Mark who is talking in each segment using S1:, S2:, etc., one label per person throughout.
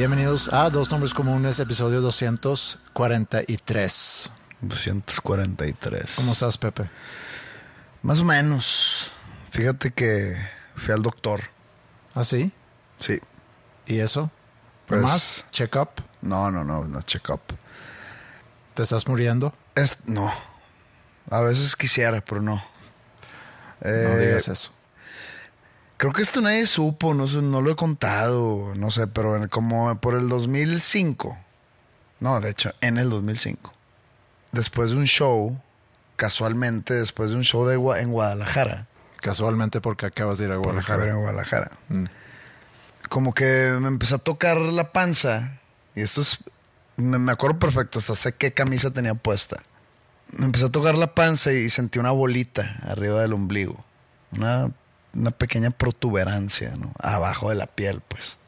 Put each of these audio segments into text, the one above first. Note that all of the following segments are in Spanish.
S1: Bienvenidos a Dos Nombres Comunes, episodio 243.
S2: 243.
S1: ¿Cómo estás, Pepe?
S2: Más o menos. Fíjate que fui al doctor.
S1: ¿Ah, sí?
S2: Sí.
S1: ¿Y eso?
S2: Pues-
S1: ¿Más? ¿Check-up?
S2: No, no, no, no check-up.
S1: ¿Te estás muriendo?
S2: Es, no. A veces quisiera, pero no.
S1: No
S2: Eh,
S1: digas eso.
S2: Creo que esto nadie supo, no sé, no lo he contado, no sé, pero como por el 2005. No, de hecho, en el 2005. Después de un show, casualmente, después de un show de, en Guadalajara.
S1: Casualmente porque acabas de ir a Guadalajara.
S2: en Guadalajara. Como que me empezó a tocar la panza. Y esto es. Me, me acuerdo perfecto, hasta sé qué camisa tenía puesta. Me empezó a tocar la panza y sentí una bolita arriba del ombligo. Una, una pequeña protuberancia, ¿no? Abajo de la piel, pues.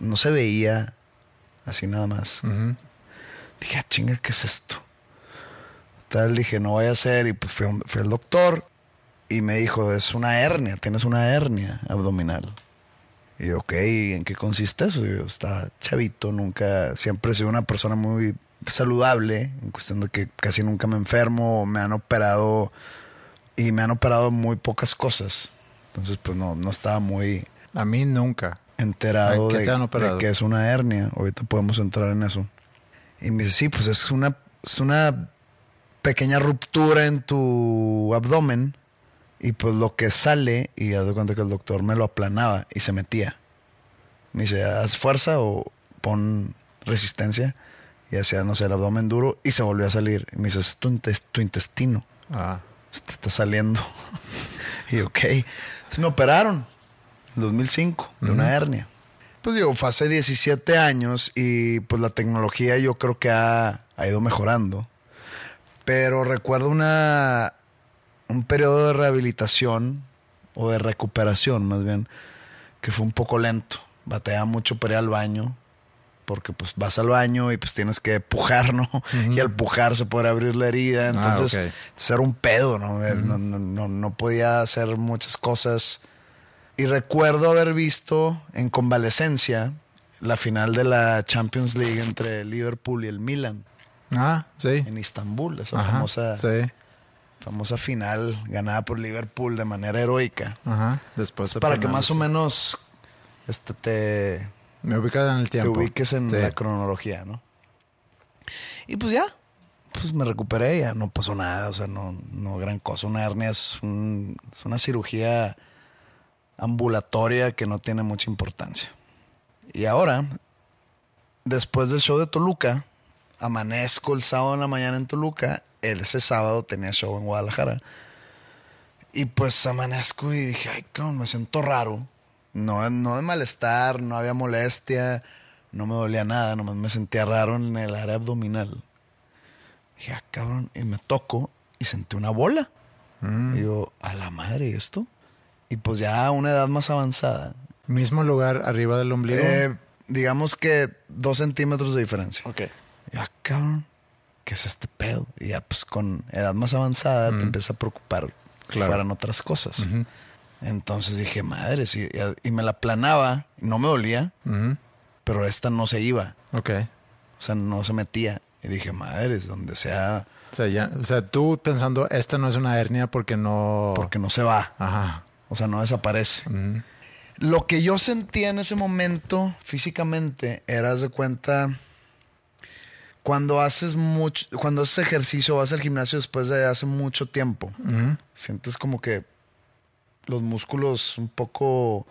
S2: No se veía así nada más. Dije, ah, chinga, ¿qué es esto? Tal, dije, no vaya a ser. Y pues fui, un- fui al doctor y me dijo, es una hernia, tienes una hernia abdominal. Y yo, ok, ¿y ¿en qué consiste eso? Y yo estaba chavito, nunca, siempre he sido una persona muy saludable, en cuestión de que casi nunca me enfermo, me han operado y me han operado muy pocas cosas. Entonces, pues no, no estaba muy
S1: A mí nunca.
S2: enterado
S1: Ay, ¿qué
S2: de, que es una hernia. Ahorita podemos entrar en eso. Y me dice, sí, pues es una, es una pequeña ruptura en tu abdomen. Y pues lo que sale, y ya doy cuenta que el doctor me lo aplanaba y se metía. Me dice, haz fuerza o pon resistencia. Y hacía, no sé, el abdomen duro y se volvió a salir. Y me dice, es tu, tu intestino
S1: Ah,
S2: se te está saliendo. y ok, se me operaron en 2005 de una hernia. Pues digo, fue hace 17 años y pues la tecnología yo creo que ha, ha ido mejorando. Pero recuerdo una, un periodo de rehabilitación o de recuperación más bien, que fue un poco lento. Batallaba mucho para ir al baño, porque pues vas al baño y pues tienes que pujar, ¿no? Y al pujar se puede abrir la herida, entonces
S1: ok.
S2: entonces era un pedo, ¿no? Eh, no, no, no, no podía hacer muchas cosas. Y recuerdo haber visto en convalecencia la final de la Champions League entre Liverpool y el Milan
S1: ah sí.
S2: en Istambul, esa
S1: Ajá,
S2: famosa,
S1: Sí.
S2: famosa final ganada por Liverpool de manera heroica.
S1: Ajá. Después de
S2: Para que más o menos este, te,
S1: Me ubicas en el
S2: te
S1: tiempo.
S2: ubiques en
S1: Sí.
S2: la cronología, ¿no? Y pues ya, pues me recuperé, ya no pasó nada, o sea, no, no gran cosa. Una hernia es, un- es una cirugía ambulatoria que no tiene mucha importancia. Y ahora, después del show de Toluca, amanezco el sábado en la mañana en Toluca, ese sábado tenía show en Guadalajara. Y pues amanezco y dije, ay, cabrón, me siento raro. No, no de malestar, no había molestia, no me dolía nada, nomás me sentía raro en el área abdominal. Dije, ah, cabrón, y me toco y sentí una bola. Y yo, a la madre, ¿y esto? Y pues ya a una edad más avanzada,
S1: Mismo lugar arriba del ombligo.
S2: eh, digamos que dos centímetros de diferencia.
S1: ok.
S2: Y, ah, cabrón, ¿qué es este pedo? Y ya pues con edad más avanzada te empieza a preocupar que
S1: Claro.
S2: fueran otras cosas. Entonces dije, madre, sí, y, me la planaba, no me dolía, pero esta no se iba,
S1: Ok.
S2: o sea, no se metía. Y dije, madre, donde sea,
S1: O sea, ya, o sea, tú pensando, esta no es una hernia porque no...
S2: porque no se va.
S1: Ajá.
S2: O sea, no desaparece. Lo que yo sentía en ese momento físicamente era de cuenta cuando haces mucho, cuando haces ejercicio, vas al gimnasio después de hace mucho tiempo. Sientes como que los músculos un poco,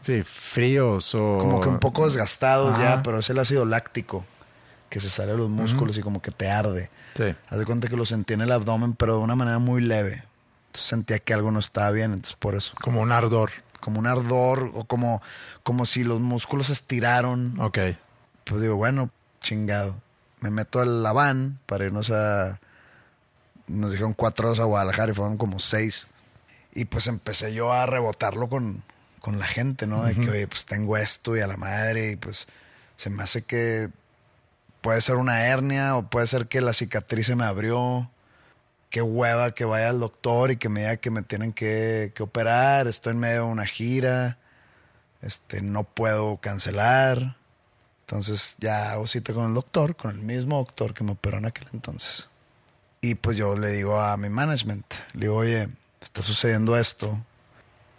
S1: Sí, fríos o...
S2: como que un poco desgastados ya, pero es el ácido láctico que se sale de los músculos y como que te arde.
S1: Sí.
S2: Haz de cuenta que lo sentí en el abdomen, pero de una manera muy leve. Entonces sentía que algo no estaba bien, entonces por eso.
S1: Como un ardor.
S2: como un ardor o como, como si los músculos se estiraron.
S1: Ok.
S2: Pues digo, bueno, chingado. Me meto a la van para irnos a... Nos dijeron cuatro horas a Guadalajara y fueron como seis. Y pues empecé yo a rebotarlo con, con la gente, ¿no? De que, oye, pues tengo esto y a la madre y pues se me hace que puede ser una hernia o puede ser que la cicatriz se me abrió. Qué hueva que vaya al doctor y que me diga que me tienen que, que operar. Estoy en medio de una gira. Este, no puedo cancelar. Entonces ya hago cita con el doctor, con el mismo doctor que me operó en aquel entonces. Y pues yo le digo a mi management, le digo, oye, está sucediendo esto.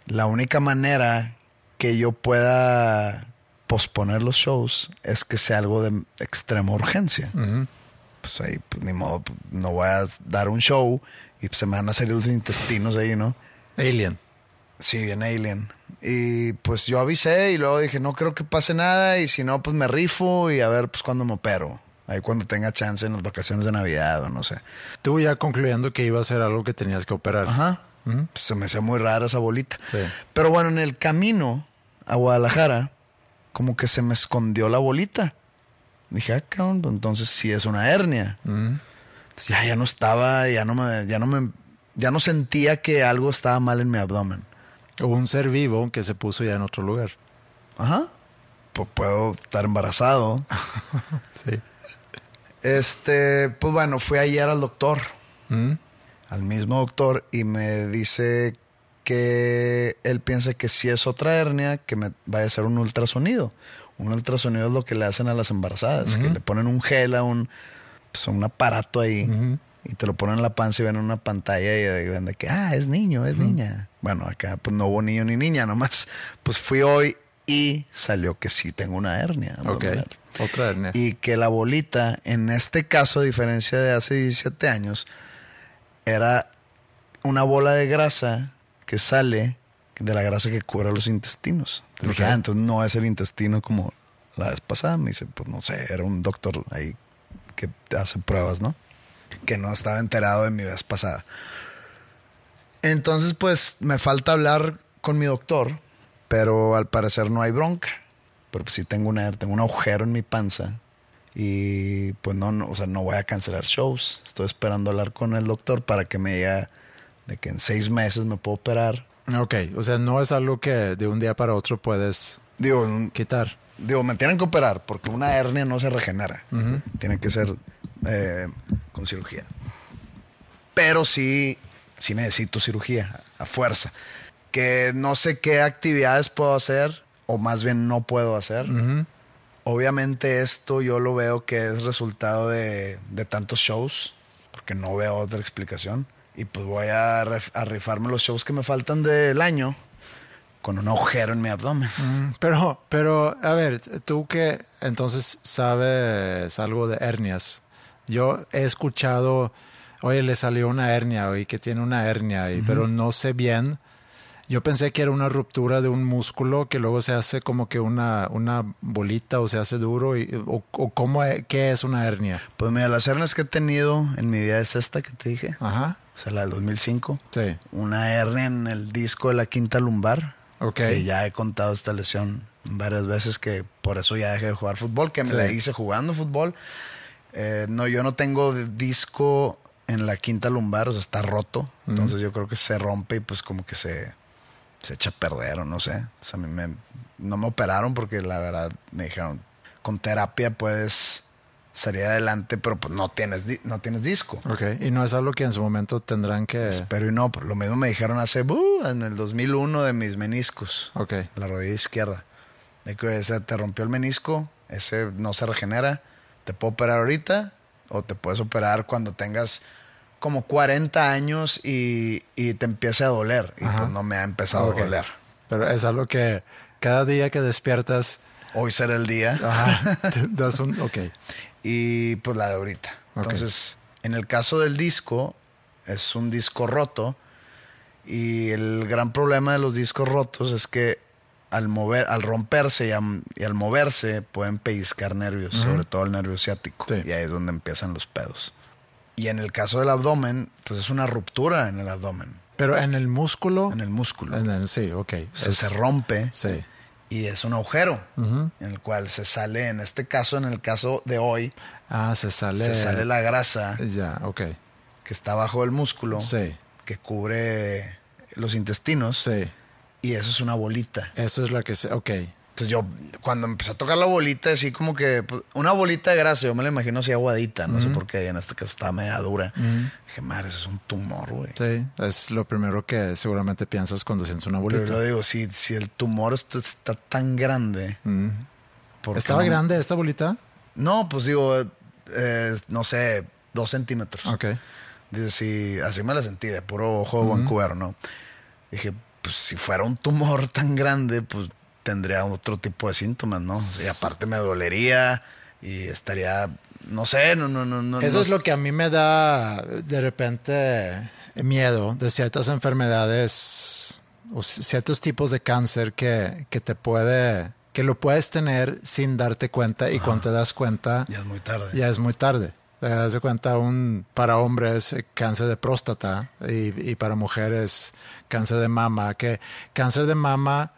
S2: La única manera que yo pueda posponer los shows es que sea algo de extrema urgencia. Pues ahí, pues ni modo, pues, no voy a dar un show y pues, se me van a salir los intestinos ahí, ¿no?
S1: Alien.
S2: Sí, bien Alien. Y pues yo avisé y luego dije, no creo que pase nada y si no, pues me rifo y a ver pues cuando me opero. Ahí cuando tenga chance en las vacaciones de Navidad o no sé.
S1: Tú ya concluyendo que iba a ser algo que tenías que operar.
S2: Ajá. Pues se me hacía muy rara esa bolita.
S1: Sí.
S2: Pero bueno, en el camino a Guadalajara, como que se me escondió la bolita. Dije, ah, cabrón, pues entonces sí es una hernia. Entonces, ya, ya no estaba, ya no me, ya no me, ya no sentía que algo estaba mal en mi abdomen.
S1: Hubo un ser vivo que se puso ya en otro lugar.
S2: Ajá. Pues puedo estar embarazado.
S1: Sí.
S2: Este, pues bueno, fui ayer al doctor,
S1: Mm.
S2: Al mismo doctor, y me dice que él piensa que si es otra hernia, que me vaya a hacer un ultrasonido. Un ultrasonido es lo que le hacen a las embarazadas, que le ponen un gel a un, pues, un aparato ahí y te lo ponen en la panza y ven una pantalla y ven de que, ah, es niño, es niña. Bueno, acá pues no hubo niño ni niña, nomás pues fui hoy y salió que sí tengo una hernia.
S1: Ok. Otra hernia.
S2: Y que la bolita, en este caso, a diferencia de hace 17 años, era una bola de grasa que sale de la grasa que cubre los intestinos. Ah, entonces no es el intestino como la vez pasada. Me dice, pues no sé, era un doctor ahí que hace pruebas, ¿no? Que no estaba enterado de mi vez pasada. Entonces, pues me falta hablar con mi doctor, pero al parecer no hay bronca. Pero pues sí tengo, una, tengo un agujero en mi panza y pues no, no, o sea, no voy a cancelar shows. Estoy esperando hablar con el doctor para que me diga de que en seis meses me puedo operar.
S1: Ok, o sea, no es algo que de un día para otro puedes
S2: Digo,
S1: quitar.
S2: digo, me tienen que operar porque una hernia no se regenera. Tiene que ser eh, con cirugía. Pero sí, sí necesito cirugía a fuerza. Que no sé qué actividades puedo hacer o más bien no puedo hacer. Obviamente esto yo lo veo que es resultado de, de tantos shows, porque no veo otra explicación. Y pues voy a, rifarme los shows que me faltan del año con un agujero en mi abdomen.
S1: Mm, Pero, pero, a ver, tú que entonces sabes algo de hernias. Yo he escuchado, oye, le salió una hernia, oye, que tiene una hernia, y, pero no sé bien. Yo pensé que era una ruptura de un músculo que luego se hace como que una, una bolita o se hace duro. Y, o, o cómo, e- ¿Qué es una hernia?
S2: Pues mira, las hernias que he tenido en mi vida es esta que te dije,
S1: Ajá.
S2: o sea, la del 2005.
S1: Sí.
S2: Una hernia en el disco de la quinta lumbar.
S1: Ok.
S2: Que ya he contado esta lesión varias veces que por eso ya dejé de jugar fútbol, que me
S1: Sí.
S2: la hice jugando fútbol. Eh, no, yo no tengo disco en la quinta lumbar, o sea, está roto. Entonces yo creo que se rompe y pues como que se, se echa a perder o no sé. A mí me- no me operaron porque la verdad me dijeron, con terapia puedes estaría adelante, pero pues no tienes, no tienes disco.
S1: Ok, y no es algo que en su momento tendrán que...
S2: Pero y no, lo mismo me dijeron hace, uh, en el 2001 de mis meniscos.
S1: Ok,
S2: La rodilla izquierda. De que ese te rompió el menisco, ese no se regenera. Te puedo operar ahorita o te puedes operar cuando tengas como 40 años y, y te empiece a doler. Y pues no me ha empezado a doler.
S1: pero es algo que cada día que despiertas,
S2: Hoy será el día.
S1: ajá, das un... Ok,
S2: y pues la de ahorita. Entonces, en el caso del disco, es un disco roto. Y el gran problema de los discos rotos es que al mover, al romperse y, al moverse pueden pellizcar nervios, sobre todo el nervio ciático.
S1: Sí.
S2: Y ahí es donde empiezan los pedos. Y en el caso del abdomen, pues es una ruptura en el abdomen,
S1: pero en el músculo...
S2: en el músculo.
S1: en el- sí, ok.
S2: O sea,
S1: es-
S2: se rompe
S1: Sí,
S2: y es un agujero en el cual se sale, en este caso, en el caso de hoy,
S1: ah, se sale...
S2: se sale la grasa
S1: Ya, ok,
S2: que está bajo el músculo,
S1: sí,
S2: que cubre los intestinos,
S1: sí.
S2: y eso es una bolita.
S1: Eso es lo que se... Ok,
S2: Entonces yo, cuando empecé a tocar la bolita, así como que pues, una bolita de grasa, yo me la imagino así aguadita, no sé por qué, en este caso estaba media dura. Dije, madre, eso es un tumor, güey.
S1: sí, es lo primero que seguramente piensas cuando sientes una
S2: Pero
S1: bolita.
S2: yo digo, si, si el tumor está, está tan grande, ¿por qué
S1: ¿Estaba
S2: no?
S1: grande esta bolita?
S2: No, pues digo, eh, no sé, dos centímetros.
S1: Ok.
S2: Dice, sí, así me la sentí, de puro ojo de Vancouver, ¿no? Dije, pues si fuera un tumor tan grande, pues tendría otro tipo de síntomas, ¿no? Y aparte me dolería y estaría, no sé, no, no, no, no.
S1: Eso
S2: no
S1: es lo que a mí me da de repente miedo de ciertas enfermedades o ciertos tipos de cáncer que, que te puede, que lo puedes tener sin darte cuenta y cuando te das cuenta
S2: Ya es muy tarde.
S1: ya es muy tarde. Te das de cuenta un, para hombres eh, cáncer de próstata y, y para mujeres cáncer de mama, que cáncer de mama,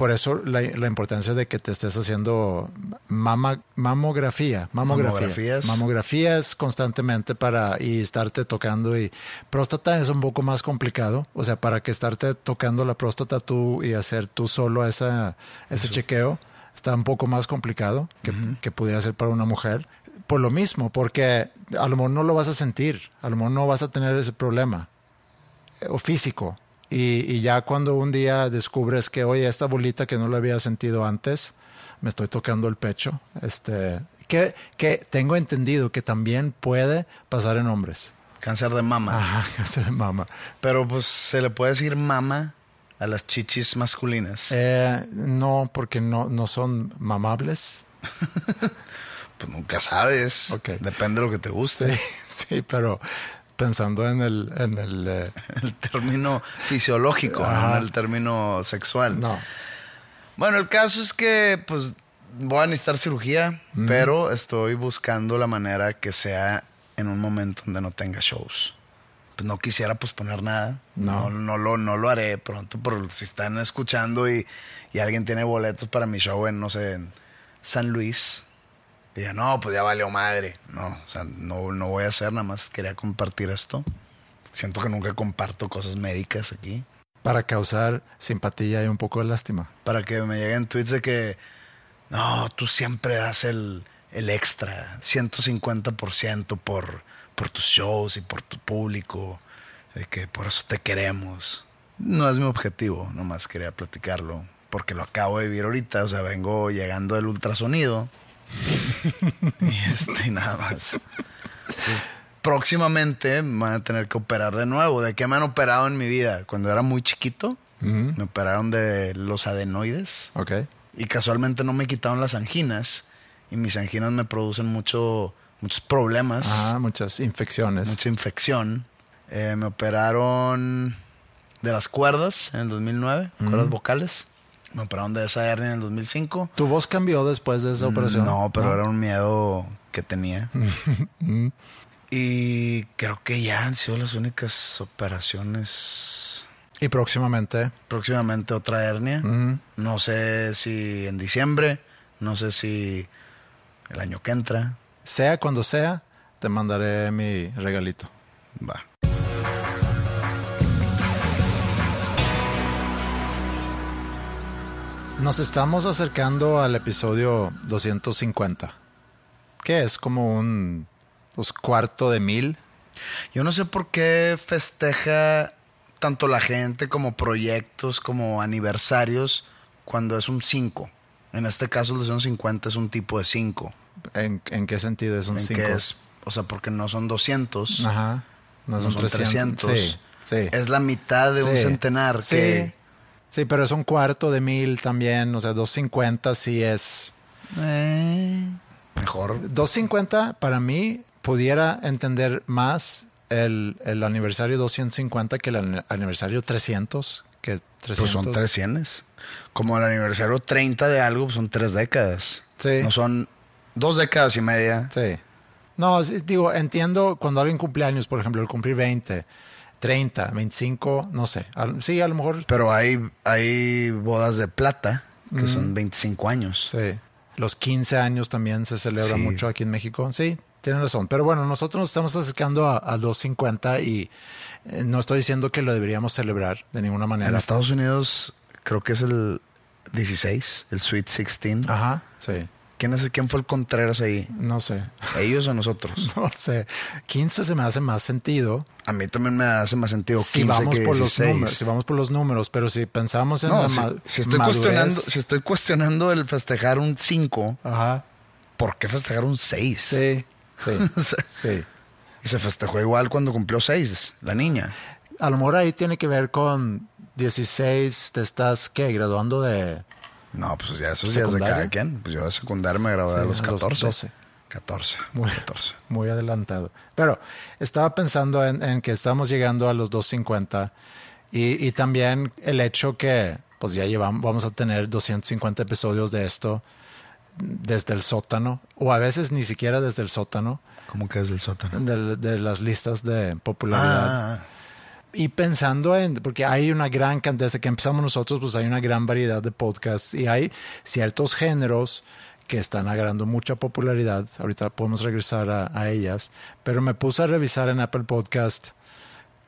S1: por eso la, la importancia de que te estés haciendo mama, mamografía, mamografía.
S2: Mamografías.
S1: Mamografías constantemente para y estarte tocando y próstata es un poco más complicado, o sea, para que estarte tocando la próstata tú y hacer tú solo esa, ese chequeo está un poco más complicado que, que pudiera ser para una mujer. Por lo mismo, porque a lo mejor no lo vas a sentir, a lo mejor no vas a tener ese problema eh, o físico. Y, y ya cuando un día descubres que, oye, esta bolita que no lo había sentido antes, me estoy tocando el pecho, este, que, que tengo entendido que también puede pasar en hombres.
S2: Cáncer de mama.
S1: Ajá, cáncer de mama.
S2: Pero pues se le puede decir mama a las chichis masculinas.
S1: Eh, no, porque no, no son mamables.
S2: Pues nunca sabes.
S1: Ok.
S2: Depende de lo que te guste.
S1: Sí, sí, pero pensando en el, en el eh,
S2: El término fisiológico, no el término sexual.
S1: no.
S2: Bueno, el caso es que pues voy a necesitar cirugía, pero estoy buscando la manera que sea en un momento donde no tenga shows. Pues no quisiera posponer nada.
S1: No.
S2: No, no lo, no lo haré pronto, pero si están escuchando y, y alguien tiene boletos para mi show en, no sé, en San Luis, diga, no, pues ya valió madre. No, o sea, no, no voy a hacer, nada más quería compartir esto. Siento que nunca comparto cosas médicas aquí.
S1: Para causar simpatía y un poco de lástima.
S2: para que me lleguen tweets de que no, tú siempre das el, el extra, 150% por, por tus shows y por tu público, de que por eso te queremos. No es mi objetivo, nomás quería platicarlo, porque lo acabo de vivir ahorita, o sea, vengo llegando del ultrasonido y este, y nada más. Entonces, próximamente me van a tener que operar de nuevo. ¿De qué me han operado en mi vida? Cuando era muy chiquito, me operaron de los adenoides
S1: ¿Ok?
S2: y casualmente no me quitaron las anginas y mis anginas me producen mucho, muchos problemas,
S1: Ah, muchas infecciones.
S2: mucha infección. Eh, me operaron de las cuerdas en el 2009, cuerdas vocales. Me operaron de esa hernia en el 2005.
S1: ¿Tu voz cambió después de esa operación?
S2: No, pero era un miedo que tenía. y creo que ya han sido las únicas operaciones.
S1: Y próximamente.
S2: Próximamente otra hernia. No sé si en diciembre, no sé si el año que entra.
S1: Sea cuando sea, te mandaré mi regalito.
S2: Va.
S1: Nos estamos acercando al episodio 250. ¿qué es? Como un pues, cuarto de mil.
S2: Yo no sé por qué festeja tanto la gente como proyectos, como aniversarios, cuando es un 5. En este caso, el 250 es un tipo de 5.
S1: ¿En, en qué sentido es un
S2: En
S1: 5?
S2: que es, o sea, porque no son 200,
S1: Ajá. No,
S2: no
S1: son,
S2: son
S1: 300.
S2: 300.
S1: Sí, sí.
S2: Es la mitad de un centenar.
S1: Sí.
S2: Que,
S1: Sí, pero es un cuarto de mil también. O sea, 250 sí es.
S2: eh, mejor.
S1: 250 para mí pudiera entender más el, el aniversario 250 que el an- aniversario 300. Que 300.
S2: Pues son tres cienes. Como el aniversario 30 de algo, pues son tres décadas.
S1: Sí.
S2: No son dos décadas y media.
S1: Sí. No, digo, entiendo cuando alguien cumple años, por ejemplo, el cumplir 20, 30, 25, no sé. Sí, a lo mejor.
S2: Pero hay, hay bodas de plata que son 25 años.
S1: Sí. Los 15 años también se celebra
S2: Sí.
S1: mucho aquí en México. Sí, tienen razón. Pero bueno, nosotros nos estamos acercando a, a 250 y eh, no estoy diciendo que lo deberíamos celebrar de ninguna
S2: En
S1: manera.
S2: Estados Unidos creo que es el 16, el Sweet 16.
S1: Ajá, sí.
S2: ¿Quién, es, ¿Quién fue el Contreras ahí?
S1: No sé.
S2: ¿Ellos o nosotros?
S1: No sé. 15 se me hace más sentido.
S2: A mí también me hace más sentido 15
S1: Si vamos
S2: que
S1: por los
S2: 16.
S1: números, si vamos por los números, pero si pensamos en
S2: No,
S1: la
S2: si, si estoy
S1: madurez-
S2: cuestionando, si estoy cuestionando el festejar un 5,
S1: Ajá.
S2: ¿por qué festejar un 6?
S1: Sí, sí, sí.
S2: Y se festejó igual cuando cumplió 6, la niña.
S1: A lo mejor ahí tiene que ver con 16, te estás, ¿qué? Graduando de...
S2: No, pues ya esos días de cada quien. Pues yo de secundaria me gradué
S1: Sí,
S2: a los
S1: a los
S2: 14.
S1: 12.
S2: 14.
S1: Muy,
S2: 14.
S1: muy adelantado. Pero estaba pensando en, en que estamos llegando a los 250 y, y también el hecho que pues ya llevamos, vamos a tener 250 episodios de esto desde el sótano o a veces ni siquiera desde el sótano
S2: ¿Cómo que es del sótano?
S1: de, de las listas de popularidad.
S2: Ah,
S1: Y pensando en, porque hay una gran cantidad, desde que empezamos nosotros, pues hay una gran variedad de podcasts y hay ciertos géneros que están agarrando mucha popularidad. Ahorita podemos regresar a, a ellas, pero me puse a revisar en Apple Podcast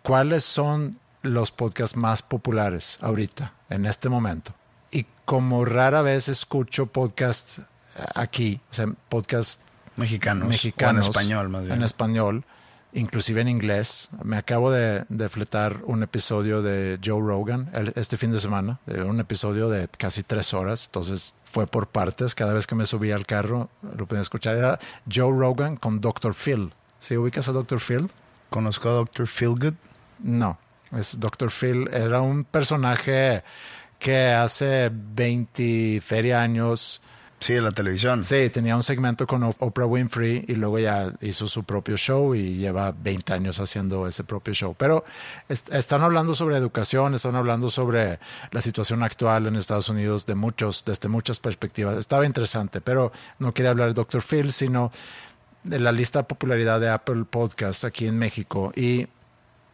S1: cuáles son los podcasts más populares ahorita, en este momento. Y como rara vez escucho podcasts aquí, o sea, podcasts
S2: mexicanos.
S1: mexicanos.
S2: O en español, más bien.
S1: En español, inclusive en inglés. Me acabo de, de fletar un episodio de Joe Rogan el- este fin de semana, de un episodio de casi tres horas, entonces fue por partes. Cada vez que me subía al carro lo podía escuchar. Era Joe Rogan con Dr. Phil. ¿Sí ubicas a Dr. Phil?
S2: Conozco a Dr. Feelgood.
S1: No, es Dr. Phil. Era un personaje que hace 20 feria años
S2: Sí, de la televisión.
S1: Sí, tenía un segmento con Oprah Winfrey y luego ya hizo su propio show y lleva 20 años haciendo ese propio show. Pero est- están hablando sobre educación, están hablando sobre la situación actual en Estados Unidos de muchos, desde muchas perspectivas. Estaba interesante, pero no quería hablar de Dr. Phil, sino de la lista de popularidad de Apple Podcast aquí en México. Y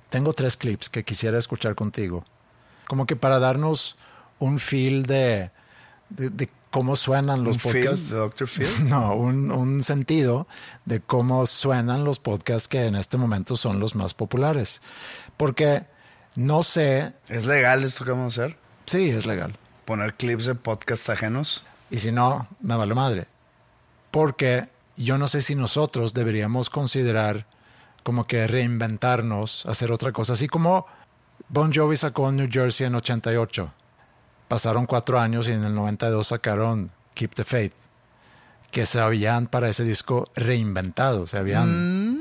S1: tengo tres clips que quisiera escuchar contigo. Como que para darnos un feel de, de, de cómo suenan los
S2: ¿Un feel
S1: podcasts.
S2: de Dr. Phil?
S1: No, un, un sentido de cómo suenan los podcasts que en este momento son los más populares. Porque no sé,
S2: ¿Es legal esto que vamos a hacer?
S1: sí, es legal.
S2: Poner clips de podcast ajenos.
S1: Y si no, me vale madre. Porque yo no sé si nosotros deberíamos considerar como que reinventarnos, hacer otra cosa. Así como Bon Jovi sacó New Jersey en 88. Pasaron cuatro años y en el 92 sacaron Keep the Faith. Que se habían para ese disco reinventado. Se habían...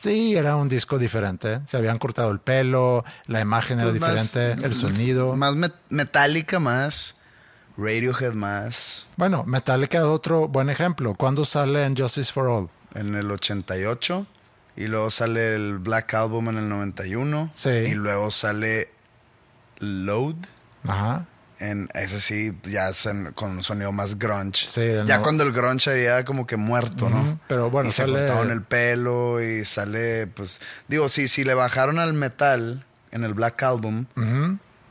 S1: Sí, era un disco diferente. Se habían cortado el pelo, la imagen era
S2: Pues más-
S1: diferente, el sonido.
S2: Más met- metálica, más Radiohead, más
S1: Bueno, Metallica es otro buen ejemplo. ¿Cuándo sale en Justice for All?
S2: en el 88. Y luego sale el Black Album en el 91.
S1: Sí.
S2: Y luego sale Load.
S1: Ajá.
S2: En ese sí, ya se- con un sonido más grunge.
S1: Sí,
S2: ya cuando el grunge había como que muerto, ¿no?
S1: pero bueno,
S2: y se
S1: sale-
S2: cortaron el pelo y sale, pues, digo, sí, si le bajaron al metal en el Black Album,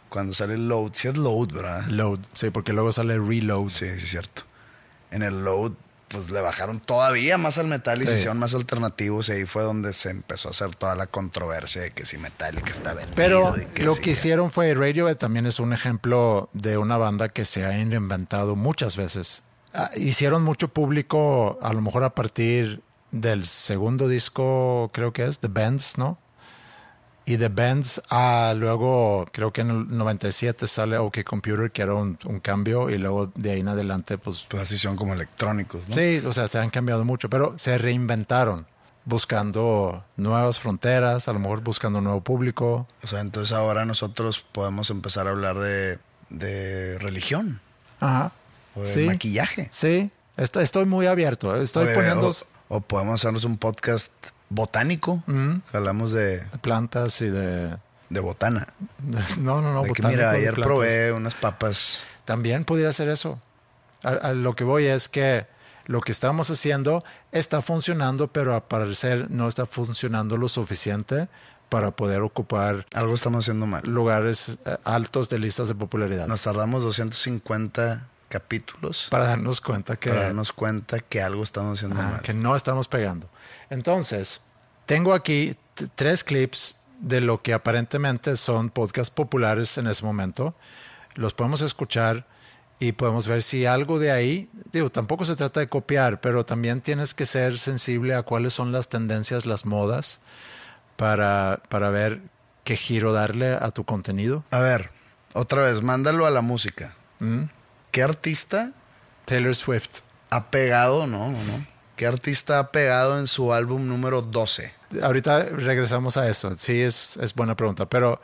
S2: cuando sale Load, sí es Load, ¿verdad?
S1: Load, sí, porque luego sale Reload.
S2: Sí, sí es cierto. En el Load, pues le bajaron todavía más al metal y
S1: Sí.
S2: se hicieron más alternativos y ahí fue donde se empezó a hacer toda la controversia de que si Metallica está vendido
S1: Pero
S2: que
S1: lo
S2: sí.
S1: que hicieron fue Radiohead también es un ejemplo de una banda que se ha reinventado muchas veces ah, hicieron mucho público, a lo mejor a partir del segundo disco, creo que es, The Bands, ¿no? Y The Bands, ah, luego creo que en el 97 sale OK Computer, que era un, un cambio, y luego de ahí en adelante, pues
S2: Pues así son como electrónicos, ¿no?
S1: Sí, o sea, se han cambiado mucho, pero se reinventaron buscando nuevas fronteras, a lo mejor buscando un nuevo público.
S2: O sea, entonces ahora nosotros podemos empezar a hablar de, de religión
S1: Ajá.
S2: o de
S1: Sí.
S2: maquillaje.
S1: Sí, esto- estoy muy abierto. Estoy
S2: de-
S1: poniendo
S2: o, o podemos hacernos un podcast botánico. Hablamos de,
S1: plantas y de...
S2: de botana.
S1: No, no, no.
S2: de que mira, ayer probé unas papas.
S1: También pudiera ser eso. A, a lo que voy es que lo que estamos haciendo está funcionando, pero al parecer no está funcionando lo suficiente para poder ocupar
S2: Algo estamos haciendo mal.
S1: lugares eh, altos de listas de popularidad.
S2: Nos tardamos 250 capítulos
S1: para darnos cuenta que,
S2: para darnos cuenta que algo estamos haciendo
S1: ah,
S2: mal.
S1: que no estamos pegando. Entonces, tengo aquí tres clips de lo que aparentemente son podcasts populares en ese momento. Los podemos escuchar y podemos ver si algo de ahí, digo, tampoco se trata de copiar, pero también tienes que ser sensible a cuáles son las tendencias, las modas, para, para ver qué giro darle a tu contenido.
S2: A ver, otra vez, mándalo a la música.
S1: Mm.
S2: ¿Qué artista
S1: Taylor Swift.
S2: ha pegado? No, no, no. ¿Qué artista ha pegado en su álbum número 12?
S1: Ahorita regresamos a eso. Sí, es, es buena pregunta. Pero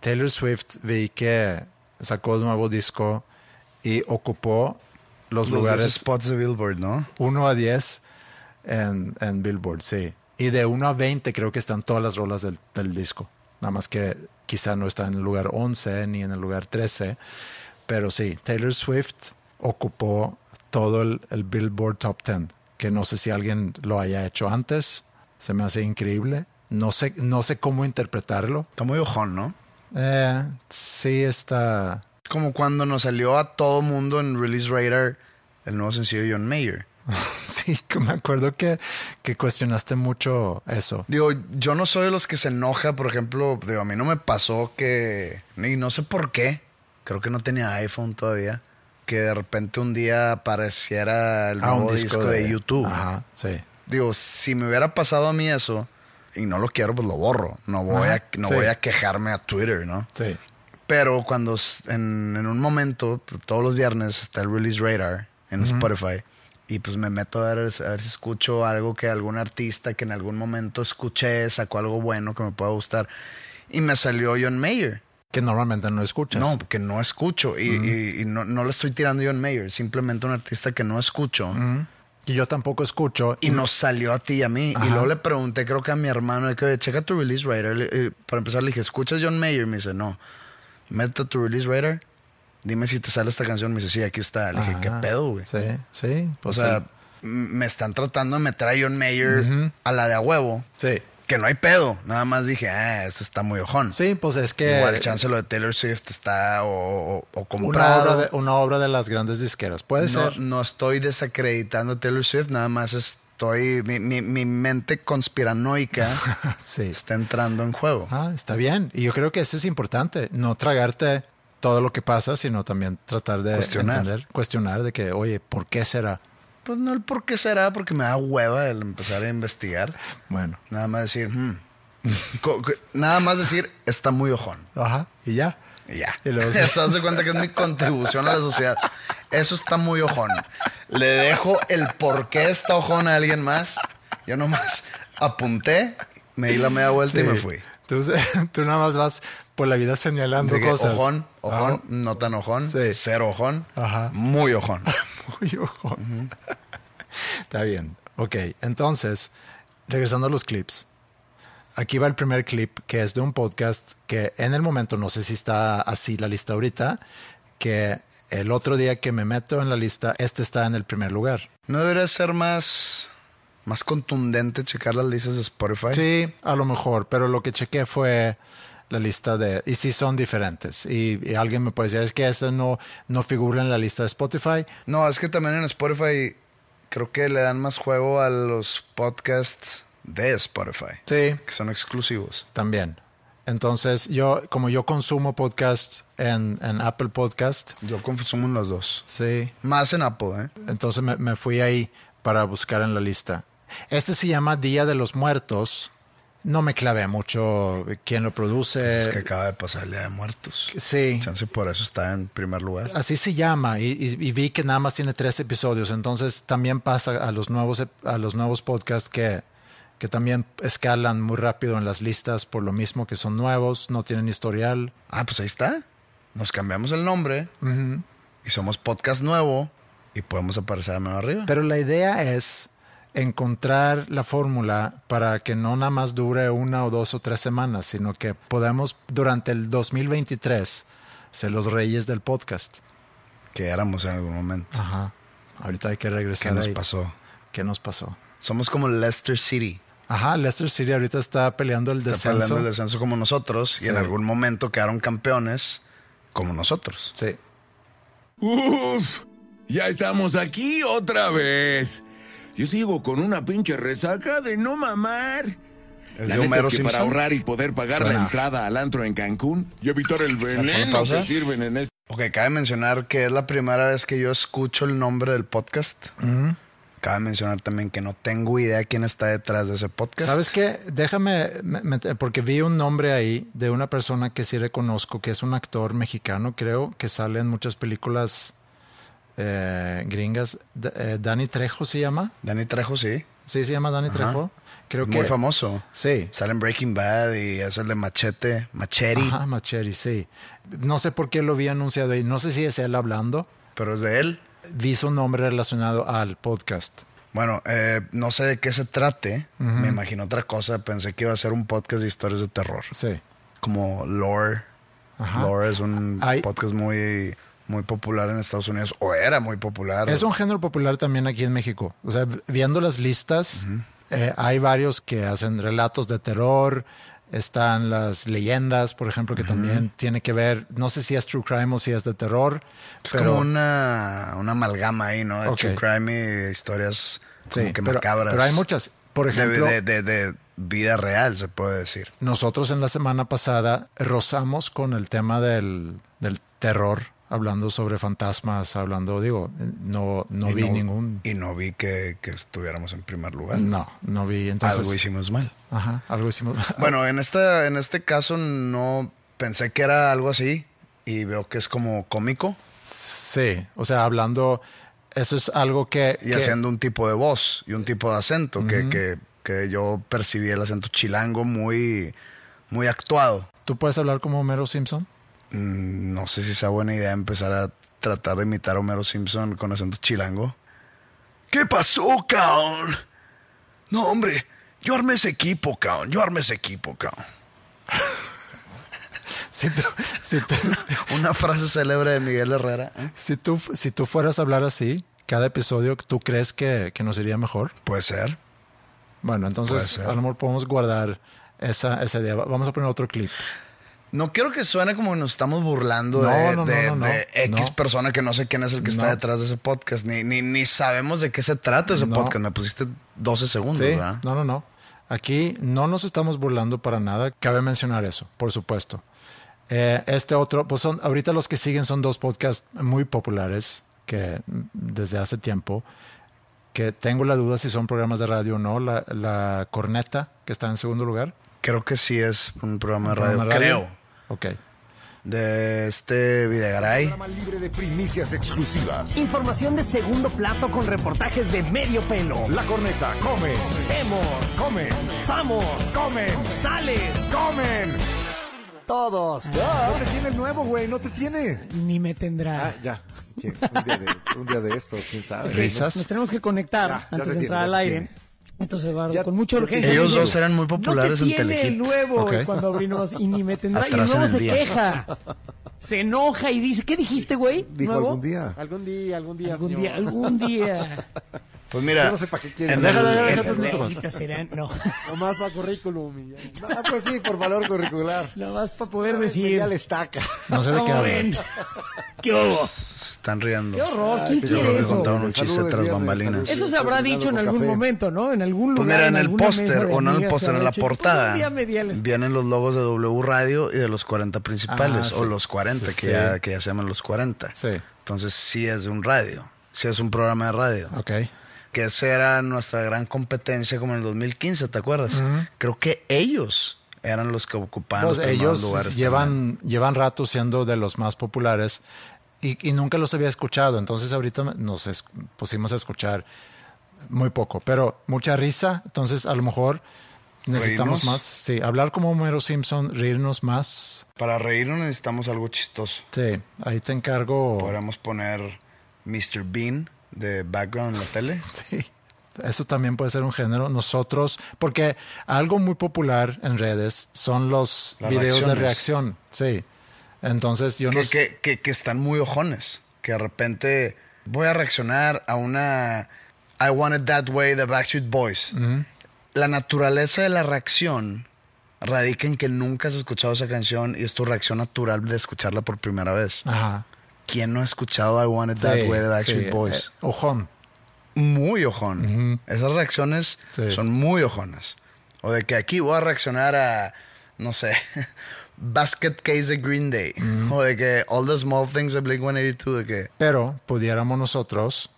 S1: Taylor Swift vi que sacó un nuevo disco y ocupó los,
S2: Los
S1: lugares
S2: spots de Billboard, ¿no?
S1: 1 a 10 en, en Billboard, sí. Y de 1 a 20 creo que están todas las rolas del, del disco. Nada más que quizá no está en el lugar 11 ni en el lugar 13. Pero sí, Taylor Swift ocupó todo el, el Billboard Top 10. Que no sé si alguien lo haya hecho antes. Se me hace increíble. No sé, no sé cómo interpretarlo.
S2: Está muy ojón, ¿no?
S1: Eh, sí está...
S2: Como cuando nos salió a todo mundo en Release Radar el nuevo sencillo de John Mayer.
S1: Sí, que me acuerdo que, que cuestionaste mucho eso.
S2: Digo, yo no soy de los que se enoja, por ejemplo, digo, a mí no me pasó que, y no sé por qué, creo que no tenía iPhone todavía, que de repente un día apareciera el
S1: Ah,
S2: nuevo disco, de, YouTube.
S1: Ajá, sí.
S2: Digo, si me hubiera pasado a mí eso y no lo quiero, pues lo borro. No voy,
S1: Ajá,
S2: a, no
S1: sí.
S2: voy a quejarme a Twitter, ¿no?
S1: Sí.
S2: Pero cuando en, en un momento, todos los viernes está el Release Radar en Spotify. Y pues me meto a ver, a ver si escucho algo que algún artista que en algún momento escuché, sacó algo bueno que me pueda gustar. Y me salió John Mayer.
S1: Que normalmente no escuchas.
S2: No, que no escucho. Y, y- y no, no le estoy tirando a John Mayer. Simplemente un artista que no escucho.
S1: Y yo tampoco escucho.
S2: Y nos salió a ti y a mí.
S1: Ajá.
S2: Y luego le pregunté, creo que a mi hermano, de que checa tu release. Le- eh, para empezar, le dije, ¿escuchas John Mayer? Me dice, no. Mete tu release radar. Dime si te sale esta canción. Me dice, sí, aquí está. Le dije, ¿qué pedo, güey?
S1: Sí, sí.
S2: O
S1: Pues
S2: sea, me están tratando de meter a John Mayer a la de a huevo.
S1: sí.
S2: Que no hay pedo. Nada más dije, ah, eso está muy ojón.
S1: Sí, pues es que.
S2: Igual, chance lo de Taylor Swift está o, o, o
S1: una
S2: comprado.
S1: obra, de, una obra de las grandes disqueras. Puede
S2: no,
S1: ser.
S2: no estoy desacreditando a Taylor Swift, nada más estoy. Mi, mi, mi mente conspiranoica
S1: sí.
S2: está entrando en juego.
S1: Ah, está bien. Y yo creo que eso es importante. No tragarte todo lo que pasa, sino también tratar de
S2: Cuestionar.
S1: entender, cuestionar de que, oye, ¿por qué será?
S2: Pues no el por qué será, porque me da hueva el empezar a investigar.
S1: Bueno,
S2: Nada más decir, hmm. Nada más decir, está muy ojón.
S1: ajá, y ya.
S2: Y ya.
S1: Y luego-
S2: Eso hace cuenta que es mi contribución a la sociedad. Eso está muy ojón. Le dejo el por qué está ojón a alguien más. Yo nomás apunté, me di la media vuelta y me fui.
S1: Tú, tú nada más vas por la vida señalando
S2: que
S1: cosas.
S2: Ojón, ojón,
S1: Ah,
S2: no tan ojón,
S1: Sí.
S2: cero ojón,
S1: Ajá.
S2: muy ojón.
S1: Muy ojón. Está bien. Ok, entonces, regresando a los clips. Aquí va el primer clip, que es de un podcast que en el momento, no sé si está así la lista ahorita, que el otro día que me meto en la lista, este está en el primer lugar.
S2: ¿No debería ser más, más contundente checar las listas de Spotify?
S1: Sí, a lo mejor, pero lo que chequé fue la lista de... Y sí son diferentes. Y, y alguien me puede decir, es que ese no, no figura en la lista de Spotify.
S2: No, es que también en Spotify creo que le dan más juego a los podcasts de Spotify,
S1: Sí,
S2: que son exclusivos.
S1: también. Entonces, yo, como yo consumo podcast en, en Apple Podcast,
S2: Yo consumo en los dos.
S1: sí,
S2: Más en Apple, ¿eh?
S1: entonces me, me fui ahí para buscar en la lista. Este se llama Día de los Muertos. No me clavé mucho quién lo produce.
S2: Es que acaba de pasar el Día de Muertos.
S1: Sí,
S2: Chance por eso está en primer lugar.
S1: así se llama y, y- y vi que nada más tiene tres episodios. Entonces también pasa a los nuevos, a los nuevos podcasts que, que también escalan muy rápido en las listas por lo mismo que son nuevos, no tienen historial.
S2: Ah, pues ahí está. Nos cambiamos el nombre y somos podcast nuevo y podemos aparecer a mano arriba.
S1: Pero la idea es encontrar la fórmula para que no nada más dure una o dos o tres semanas, sino que podamos durante el 2023 ser los reyes del podcast.
S2: que éramos en algún momento.
S1: Ajá. Ahorita hay que
S2: ¿Qué
S1: regresar
S2: nos
S1: ahí.
S2: pasó?
S1: ¿Qué nos pasó?
S2: Somos como Leicester City.
S1: Ajá, Leicester City ahorita está peleando el
S2: Está
S1: descenso.
S2: peleando el descenso como nosotros y en algún momento quedaron campeones como nosotros.
S1: Sí.
S3: Uf, ya estamos aquí otra vez. Yo sigo con una pinche resaca de no mamar.
S2: Es
S3: La
S2: de
S3: neta
S2: Homero
S3: es que para ahorrar y poder pagar
S1: Suena.
S3: la entrada al antro en Cancún y evitar el veneno que sirven en este...
S2: Ok, cabe mencionar que es la primera vez que yo escucho el nombre del podcast. Cabe mencionar también que no tengo idea quién está detrás de ese podcast.
S1: ¿Sabes qué? Déjame, me- me- porque vi un nombre ahí de una persona que sí reconozco, que es un actor mexicano, creo, que sale en muchas películas eh, gringas. D- eh, Dani Trejo se llama.
S2: Dani Trejo, sí.
S1: Sí, se llama Dani Trejo. Creo que.
S2: Muy famoso.
S1: Sí.
S2: Sale en Breaking Bad y es el de Machete. Machete.
S1: Ajá, Macheri, sí. No sé por qué lo vi anunciado ahí. No sé si es él hablando.
S2: Pero es de él.
S1: Vi su nombre relacionado al podcast.
S2: Bueno, eh, no sé de qué se trate. Me imagino otra cosa. Pensé que iba a ser un podcast de historias de terror.
S1: Sí.
S2: Como Lore.
S1: Ajá.
S2: Lore es un
S1: Hay-
S2: podcast muy, muy popular en Estados Unidos. O era muy popular.
S1: Es un género popular también aquí en México. O sea, viendo las listas, eh, hay varios que hacen relatos de terror. Están las leyendas, por ejemplo, que también tiene que ver, no sé si es true crime o si es de terror,
S2: Es
S1: pero,
S2: como una, una amalgama ahí, ¿no? De true crime y historias como
S1: sí,
S2: que
S1: pero,
S2: macabras.
S1: pero hay muchas. Por ejemplo,
S2: de, de- de vida real, se puede decir.
S1: nosotros en la semana pasada rozamos con el tema del, del terror, hablando sobre fantasmas, hablando, digo, no, no
S2: Y
S1: vi ningún...
S2: Y no vi que, que estuviéramos en primer lugar.
S1: No, no vi. Entonces,
S2: Algo hicimos mal.
S1: Ajá, algo hicimos.
S2: Bueno, en, esta, en este caso no pensé que era algo así y veo que es como cómico
S1: Sí, o sea, hablando, eso es algo que...
S2: y
S1: que-
S2: haciendo un tipo de voz y un tipo de acento que, que, que yo percibí el acento chilango muy, muy actuado.
S1: ¿Tú puedes hablar como Homero Simpson?
S2: Mm, No sé si sea buena idea empezar a tratar de imitar a Homero Simpson con acento chilango. ¿Qué pasó, cabrón? No, hombre, yo armé ese equipo, cabrón. Yo armé ese equipo, cabrón.
S1: Si tú, si tú,
S2: Una frase célebre de Miguel Herrera. ¿eh?
S1: si tú, si tú fueras a hablar así, cada episodio, ¿tú crees que, que nos iría mejor?
S2: Puede ser.
S1: Bueno, entonces
S2: ser.
S1: a lo mejor podemos guardar esa, esa idea. Vamos a poner otro clip.
S2: No quiero que suene como que nos estamos burlando
S1: No,
S2: de,
S1: no, no,
S2: de-
S1: no, no.
S2: de X persona que no sé quién es el que está detrás de ese podcast. Ni, ni, ni sabemos de qué se trata ese podcast. Me pusiste 12 segundos,
S1: Sí,
S2: ¿verdad?
S1: no, no, no. Aquí no nos estamos burlando para nada. Cabe mencionar eso, por supuesto. Eh, este otro, pues son, ahorita los que siguen son dos podcasts muy populares que mm, desde hace tiempo, que tengo la duda si son programas de radio o no. La, la Corneta, que está en segundo lugar.
S2: Creo que sí es un programa de radio.
S1: ¿Programa de radio?
S2: Creo.
S1: Ok.
S2: De este Videgaray.
S4: Programa libre de primicias exclusivas.
S5: Información de segundo plato con reportajes de medio pelo.
S4: La corneta come,
S5: Vemos,
S4: come,
S5: Samos,
S4: comen,
S5: sales,
S4: comen.
S5: todos.
S4: No te tiene el nuevo, güey, no te tiene.
S5: Ni me tendrá.
S4: ya. ¿Quién? Un día de, un día de esto, quién sabe.
S5: Nos
S1: Risas.
S5: tenemos que conectar
S4: Ya, ya
S5: antes
S4: te
S5: de
S4: tiene,
S5: entrar
S4: ya
S5: al
S4: te
S5: aire.
S4: tiene.
S5: Entonces, Eduardo,
S4: Ya-
S5: con mucha urgencia.
S2: Ellos dos eran muy populares
S5: no
S2: en
S5: te tiene
S2: Telehit.
S5: el nuevo
S1: Ok.
S5: cuando abrimos y ni me tendrá. y el
S2: Atrás en
S5: nuevo
S2: el
S5: se
S2: día.
S5: queja. Se enoja y dice, ¿qué dijiste, güey?
S4: Dijo
S5: ¿Nuevo?
S4: algún día.
S6: Algún día, algún día,
S5: Algún
S6: señor.
S5: día, algún día.
S2: Pues mira,
S4: Yo no sé para qué
S5: serán, no,
S4: Nomás para currículum. Ah, pues sí, por valor curricular.
S5: nada más para poder
S4: Ay,
S5: decir.
S4: Ya le estaca.
S1: No sé de qué
S5: ¿Cómo
S1: hablan.
S5: ¿Qué hubo?
S2: están riendo.
S5: ¿Qué horror? ¿Quién
S4: Ay,
S2: Yo creo
S5: quiere
S2: que
S5: eso?
S2: contaron un chiste tras bambalinas.
S5: Eso se habrá dicho en algún momento, ¿no? En algún
S2: Pues
S5: lugar.
S2: mira, en el póster o no en el póster, en la portada,
S5: "Pues
S2: vienen los logos de W Radio y de los 40 principales,
S1: Ah, sí.
S2: o los 40,
S1: Sí,
S2: que,
S1: sí.
S2: Ya, que ya se llaman los 40.
S1: Sí.
S2: Entonces sí es de un radio, sí es un programa de radio.
S1: Ok.
S2: Que esa era nuestra gran competencia como en el 2015, ¿te acuerdas? Creo que ellos eran los que ocupaban
S1: Pues
S2: los
S1: ellos
S2: lugares.
S1: llevan, llevan rato siendo de los más populares y, y nunca los había escuchado. Entonces ahorita nos es- pusimos a escuchar muy poco, pero mucha risa. Entonces a lo mejor necesitamos
S2: Reírnos.
S1: más. Sí, hablar como Homero Simpson, reírnos más.
S2: Para reírnos necesitamos algo chistoso.
S1: Sí, ahí te encargo.
S2: Podríamos poner Mr. Bean de background en la tele.
S1: Sí, eso también puede ser un género. Nosotros, porque algo muy popular en redes son los
S2: Las
S1: videos de reacción. Sí. Entonces yo no
S2: que, que, que, que están muy ojones. Que de repente voy a reaccionar a una I Want It That Way de Backstreet Boys. La naturaleza de la reacción radica en que nunca has escuchado esa canción y es tu reacción natural de escucharla por primera vez.
S1: Ajá.
S2: ¿Quién no ha escuchado I Want It
S1: Sí,
S2: That Way de Backstreet
S1: sí,
S2: Boys?
S1: eh, ojón.
S2: muy ojón. Esas reacciones
S1: Sí.
S2: son muy ojonas. O de que aquí voy a reaccionar a, no sé, Basket Case de Green Day. O de que All the Small Things de Blink 182. De que
S1: Pero pudiéramos nosotros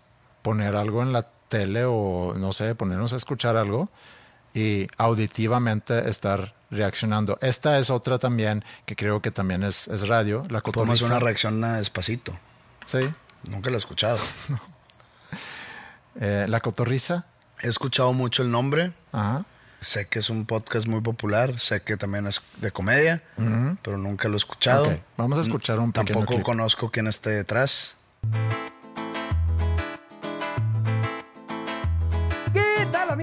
S1: poner algo en la tele o no sé, ponernos a escuchar algo y auditivamente estar reaccionando. Esta es otra también que creo que también es, es radio, la
S2: podemos hacer
S1: cotorriza.
S2: una reacción a despacito.
S1: Sí,
S2: Nunca la he escuchado.
S1: eh, la cotorriza.
S2: He escuchado mucho el nombre.
S1: Ajá.
S2: Sé que es un podcast muy popular. Sé que también es de comedia. Pero nunca lo he escuchado.
S1: Vamos a escuchar un pequeño
S2: Tampoco
S1: clip.
S2: conozco quién esté detrás.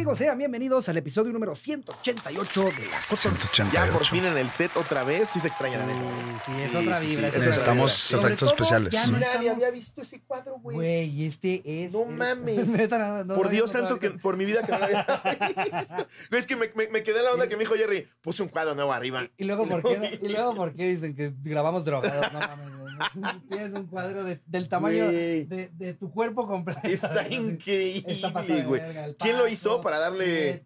S6: Amigos? Sean bienvenidos al episodio número 188 de La.
S2: 188.
S7: Ya por fin en el set otra vez, sí se extraña la neta.
S6: Sí, es otra vibra. es otra
S2: Necesitamos
S6: vibra.
S2: Efectos
S6: todo,
S2: especiales.
S6: ya no estamos-
S7: había visto ese cuadro, güey.
S6: Güey, este es...
S7: No
S6: es-
S7: mames.
S6: No, no,
S7: por
S6: no,
S7: Dios santo, que por mi vida que no lo había visto. Es que me, me, me quedé en la onda que me dijo Jerry, puse un cuadro nuevo arriba.
S6: Y luego, ¿por qué, y luego, ¿por qué dicen que grabamos drogados? No mames. Tienes un cuadro de- del tamaño de, de tu cuerpo completo.
S7: Está
S6: Está
S7: increíble, güey.
S6: verga,
S7: ¿Quién lo hizo para darle...?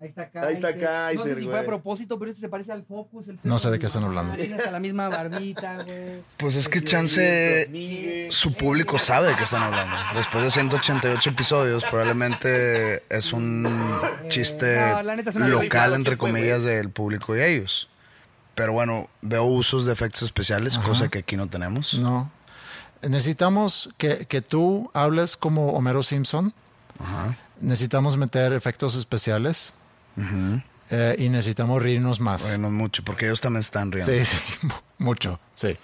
S6: Ahí está Kaiser.
S7: Ahí está
S6: No sé
S7: Kaiser,
S6: si fue a propósito, pero este se parece al Focus. el
S1: No sé de qué están hablando.
S6: Tiene hasta la misma barbita, güey.
S2: Pues es que
S6: Sí,
S2: chance su público sabe de qué están hablando. Después de 188 episodios, probablemente es un chiste
S6: no, la neta es una
S2: local, entre
S7: ¿quién fue,
S2: comillas, del público y ellos. Pero bueno, veo usos de efectos especiales, cosa que aquí no tenemos.
S1: No. Necesitamos que, que tú hables como Homero Simpson. Necesitamos meter efectos especiales. Eh, y necesitamos reírnos más.
S2: Bueno, mucho, porque ellos también están riendo.
S1: Sí, sí, mu- mucho, sí.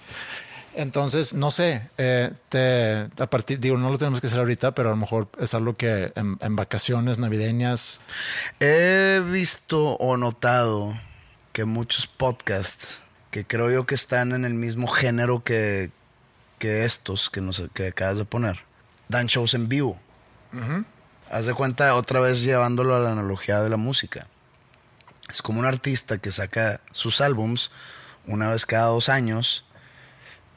S1: Entonces, no sé, eh, te, a partir, digo, no lo tenemos que hacer ahorita, pero a lo mejor es algo que en, en vacaciones navideñas,
S2: He visto o notado que muchos podcasts que creo yo que están en el mismo género que, que estos que, nos, que acabas de poner, dan shows en vivo. Haz de cuenta, otra vez llevándolo a la analogía de la música. Es como un artista que saca sus álbums una vez cada dos años.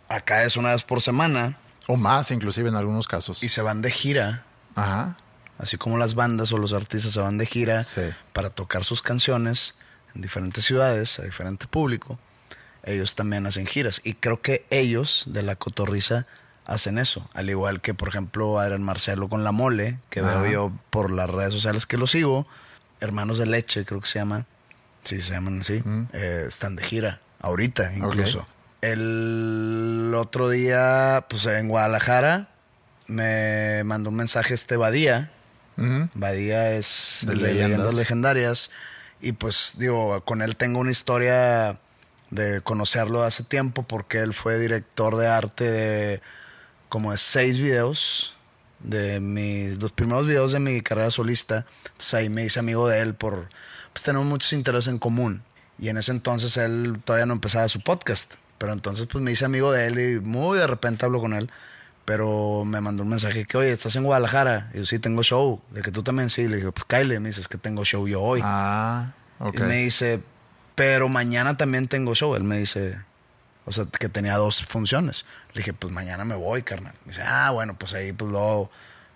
S2: Acá es una vez por semana
S1: o más inclusive en algunos casos.
S2: y se van de gira
S1: Ajá,
S2: así como las bandas o los artistas se van de gira
S1: Sí.
S2: para tocar sus canciones en diferentes ciudades, a diferente público, ellos también hacen giras. Y creo que ellos de la cotorriza hacen eso. Al igual que, por ejemplo, Adrián Marcelo con La Mole, que
S1: Ajá.
S2: veo yo por las redes sociales que lo sigo, Hermanos de Leche, creo que se llama. Sí, se llaman así. Eh, están de gira, ahorita incluso. El otro día, pues en Guadalajara, me mandó un mensaje este Badía. Badía es
S1: De
S2: de, leyendas.
S1: leyendas.
S2: legendarias. Y pues digo, con él tengo una historia de conocerlo hace tiempo porque él fue director de arte de como de seis videos. De mis, los primeros videos de mi carrera solista. Entonces ahí me hice amigo de él por... Pues tenemos muchos intereses en común. Y en ese entonces él todavía no empezaba su podcast. Pero entonces pues me hice amigo de él y muy de repente hablo con él. Pero me mandó un mensaje que, oye, ¿estás en Guadalajara? Y yo, sí, tengo show. De que tú también sí. Le dije, pues Kyle, me dices que tengo show yo hoy.
S1: Ah, ok.
S2: Y me dice, pero mañana también tengo show. Él me dice, o sea, que tenía dos funciones. Le dije, pues mañana me voy, carnal. Me dice, ah, bueno, pues ahí pues luego,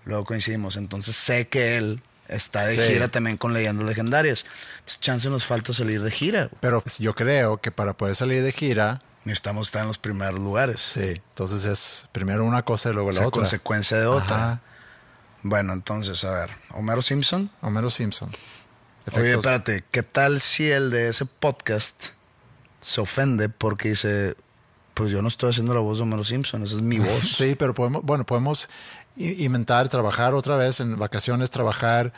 S2: luego coincidimos. Entonces sé que él está de
S1: Sí.
S2: gira también con leyendas legendarias. Entonces, chance nos falta salir de gira.
S1: Pero yo creo que para poder salir de gira,
S2: Necesitamos estar en los primeros lugares.
S1: sí, entonces es primero una cosa y luego
S2: O
S1: la
S2: sea,
S1: otra.
S2: consecuencia de otra.
S1: Ajá.
S2: Bueno, entonces, a ver, Homero Simpson.
S1: Homero Simpson.
S2: Oye, espérate, ¿qué tal si el de ese podcast se ofende porque dice, pues yo no estoy haciendo la voz de Homero Simpson, esa es mi voz?
S1: Sí, pero podemos, bueno, podemos inventar, trabajar otra vez en vacaciones, trabajar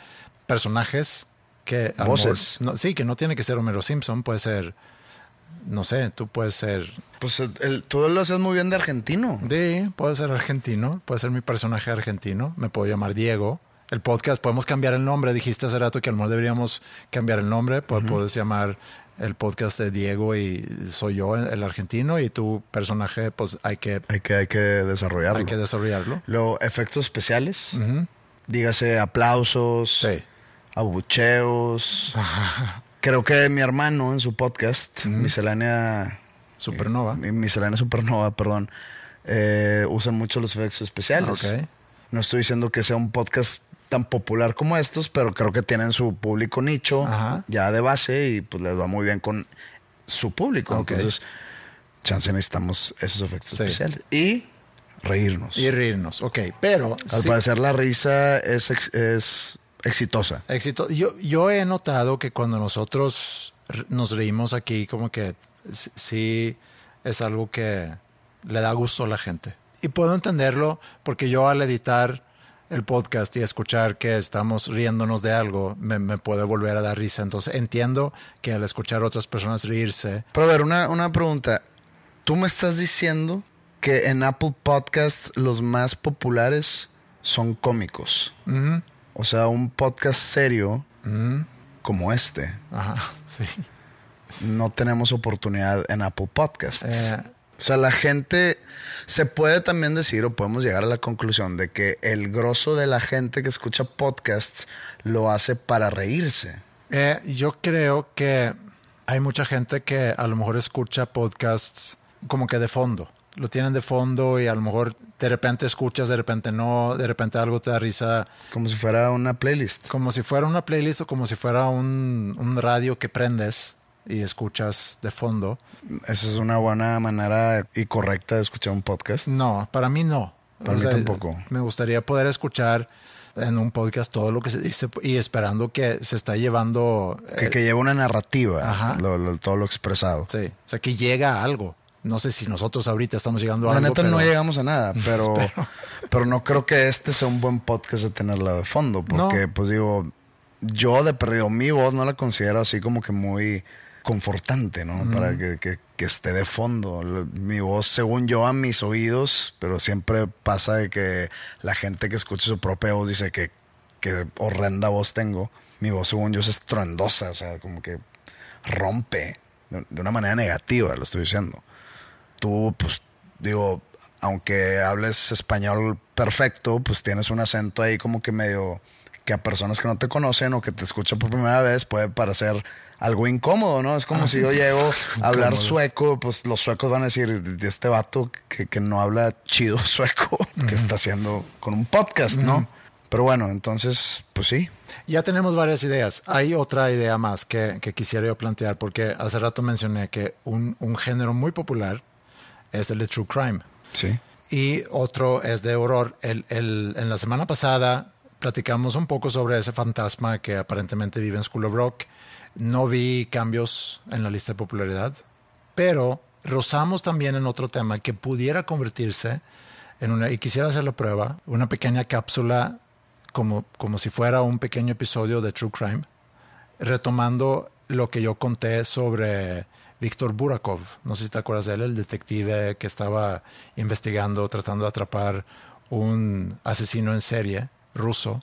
S1: personajes que...
S2: Voces.
S1: no, sí, que no tiene que ser Homero Simpson, puede ser, no sé, tú puedes ser...
S2: Pues el- el- tú lo haces muy bien de argentino.
S1: Sí, puede ser argentino, puede ser mi personaje argentino, me puedo llamar Diego. El podcast, podemos cambiar el nombre, dijiste hace rato que a lo mejor deberíamos cambiar el nombre, pues puedes llamar el podcast de Diego y soy yo el argentino y tu personaje pues hay que,
S2: Hay que, hay que desarrollarlo.
S1: hay que desarrollarlo.
S2: Luego, efectos especiales. Dígase aplausos,
S1: Sí.
S2: abucheos. Creo que mi hermano en su podcast, Miscelánea,
S1: Supernova.
S2: mi- Miscelánea Supernova, perdón, eh, usan mucho los efectos especiales.
S1: Ok.
S2: No estoy diciendo que sea un podcast tan popular como estos, pero creo que tienen su público nicho
S1: Ajá.
S2: ya de base y pues les va muy bien con su público.
S1: Ok.
S2: Entonces, chance necesitamos esos efectos
S1: Sí.
S2: especiales. Y reírnos.
S1: Y reírnos, ok, pero...
S2: Al
S1: sí,
S2: parecer la risa es, ex- es exitosa.
S1: éxito. Yo, yo he notado que cuando nosotros nos reímos aquí, como que sí es algo que le da gusto a la gente. Y puedo entenderlo porque yo al editar el podcast y escuchar que estamos riéndonos de algo, me, me puede volver a dar risa. Entonces entiendo que al escuchar a otras personas reírse,
S2: Pero a ver, una, una pregunta. ¿Tú me estás diciendo que en Apple Podcasts los más populares son cómicos? O sea, un podcast serio como este.
S1: ajá, sí.
S2: no tenemos oportunidad en Apple Podcasts.
S1: Eh.
S2: O sea, la gente se puede también decir o podemos llegar a la conclusión de que el grosso de la gente que escucha podcasts lo hace para reírse.
S1: Eh, yo creo que hay mucha gente que a lo mejor escucha podcasts como que de fondo. Lo tienen de fondo y a lo mejor de repente escuchas, de repente no, de repente algo te da risa,
S2: Como si fuera una playlist.
S1: como si fuera una playlist o como si fuera un, un radio que prendes y escuchas de fondo.
S2: Esa es una buena manera y correcta de escuchar un podcast.
S1: No, para mí no.
S2: Para mí tampoco.
S1: Me gustaría poder escuchar en un podcast todo lo que se dice y esperando que se está llevando...
S2: Que,
S1: eh,
S2: que lleva una narrativa,
S1: Ajá.
S2: lo- lo- todo lo expresado.
S1: Sí, o sea, que llega a algo. No sé si nosotros ahorita estamos llegando a
S2: La
S1: algo.
S2: neta
S1: pero-
S2: no llegamos a nada, pero, pero no creo que este sea un buen podcast de tenerla de fondo, porque
S1: No.
S2: pues digo, yo de perdido mi voz no la considero así como que muy confortante, ¿no? Para que, que- que esté de fondo. Mi voz, según yo, a mis oídos, pero siempre pasa de que la gente que escucha su propia voz dice que, que horrenda voz tengo. Mi voz, según yo, es estruendosa, o sea, como que rompe de una manera negativa, lo estoy diciendo tú, pues, digo, aunque hables español perfecto, pues tienes un acento ahí como que medio que a personas que no te conocen o que te escuchan por primera vez puede parecer algo incómodo, ¿no? Es como si yo llego a hablar
S1: Incómodo.
S2: sueco, pues los suecos van a decir, "De este vato que, que no habla chido sueco, que está haciendo con un podcast, ¿no? Pero bueno, entonces, pues sí.
S1: Ya tenemos varias ideas. Hay otra idea más que, que quisiera yo plantear, porque hace rato mencioné que un, un género muy popular es el de True Crime.
S2: Sí.
S1: Y otro es de horror. El, el- en la semana pasada platicamos un poco sobre ese fantasma que aparentemente vive en School of Rock. No vi cambios en la lista de popularidad, pero rozamos también en otro tema que pudiera convertirse en una, y quisiera hacer la prueba, una pequeña cápsula como, como si fuera un pequeño episodio de True Crime, retomando lo que yo conté sobre Víctor Burakov. No sé si te acuerdas de él, el detective que estaba investigando, tratando de atrapar un asesino en serie ruso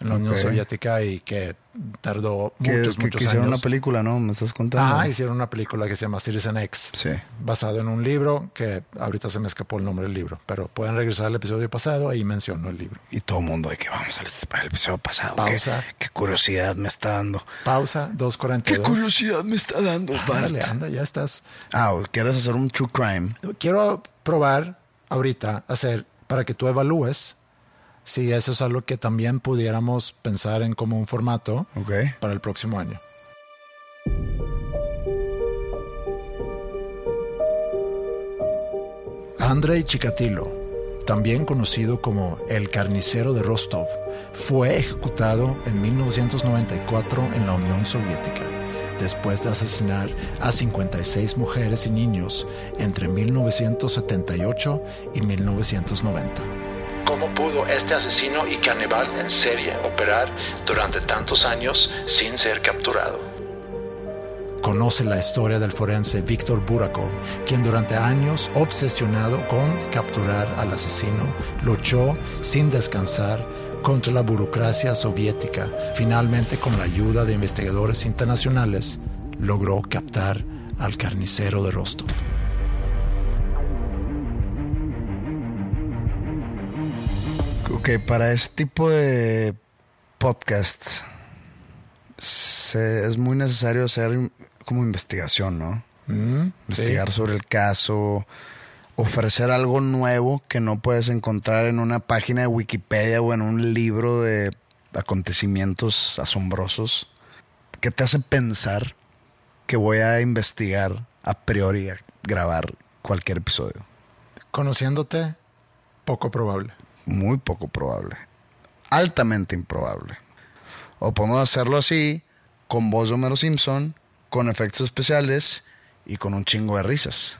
S1: en la Unión. Soviética y que tardó
S2: Que,
S1: muchos,
S2: que-
S1: muchos
S2: que hicieron
S1: años.
S2: una película, ¿no? Me estás contando.
S1: Ajá, hicieron una película que se llama Citizen X.
S2: Sí.
S1: Basado en un libro que ahorita se me escapó el nombre del libro, pero pueden regresar al episodio pasado, ahí menciono el libro.
S2: Y todo el mundo de que vamos al, episodio pasado.
S1: Pausa.
S2: Qué, qué curiosidad me está dando.
S1: Pausa, 2.42.
S2: curiosidad me está dando,
S1: Ándale, anda, ya estás.
S2: Ah, ¿quieres hacer un true crime?
S1: Quiero probar ahorita, hacer, para que tú evalúes si eso es algo que también pudiéramos pensar en como un formato para el próximo año. Andrei Chikatilo, también conocido como el carnicero de Rostov, fue ejecutado en 1994 en la Unión Soviética, después de asesinar a 56 mujeres y niños entre 1978 y 1990. ¿Cómo pudo este asesino y caníbal en serie operar durante tantos años sin ser capturado? Conoce la historia del forense Víctor Burakov, quien durante años, obsesionado con capturar al asesino, luchó sin descansar contra la burocracia soviética. Finalmente, con la ayuda de investigadores internacionales, logró captar al carnicero de Rostov.
S2: Ok, para este tipo de podcasts se- es muy necesario hacer como investigación, ¿no? Investigar sobre el caso, ofrecer algo nuevo que no puedes encontrar en una página de Wikipedia o en un libro de acontecimientos asombrosos. que te hace pensar que voy a investigar a priori a grabar cualquier episodio?
S1: Conociéndote, poco probable.
S2: Muy poco probable. Altamente improbable. O podemos hacerlo así, con voz de Homero Simpson, con efectos especiales y con un chingo de risas.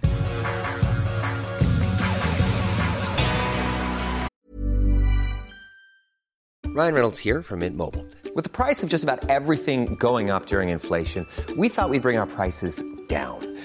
S8: Ryan Reynolds here from Mint Mobile. With the price of just about everything going up during inflation, we thought we'd bring our prices down.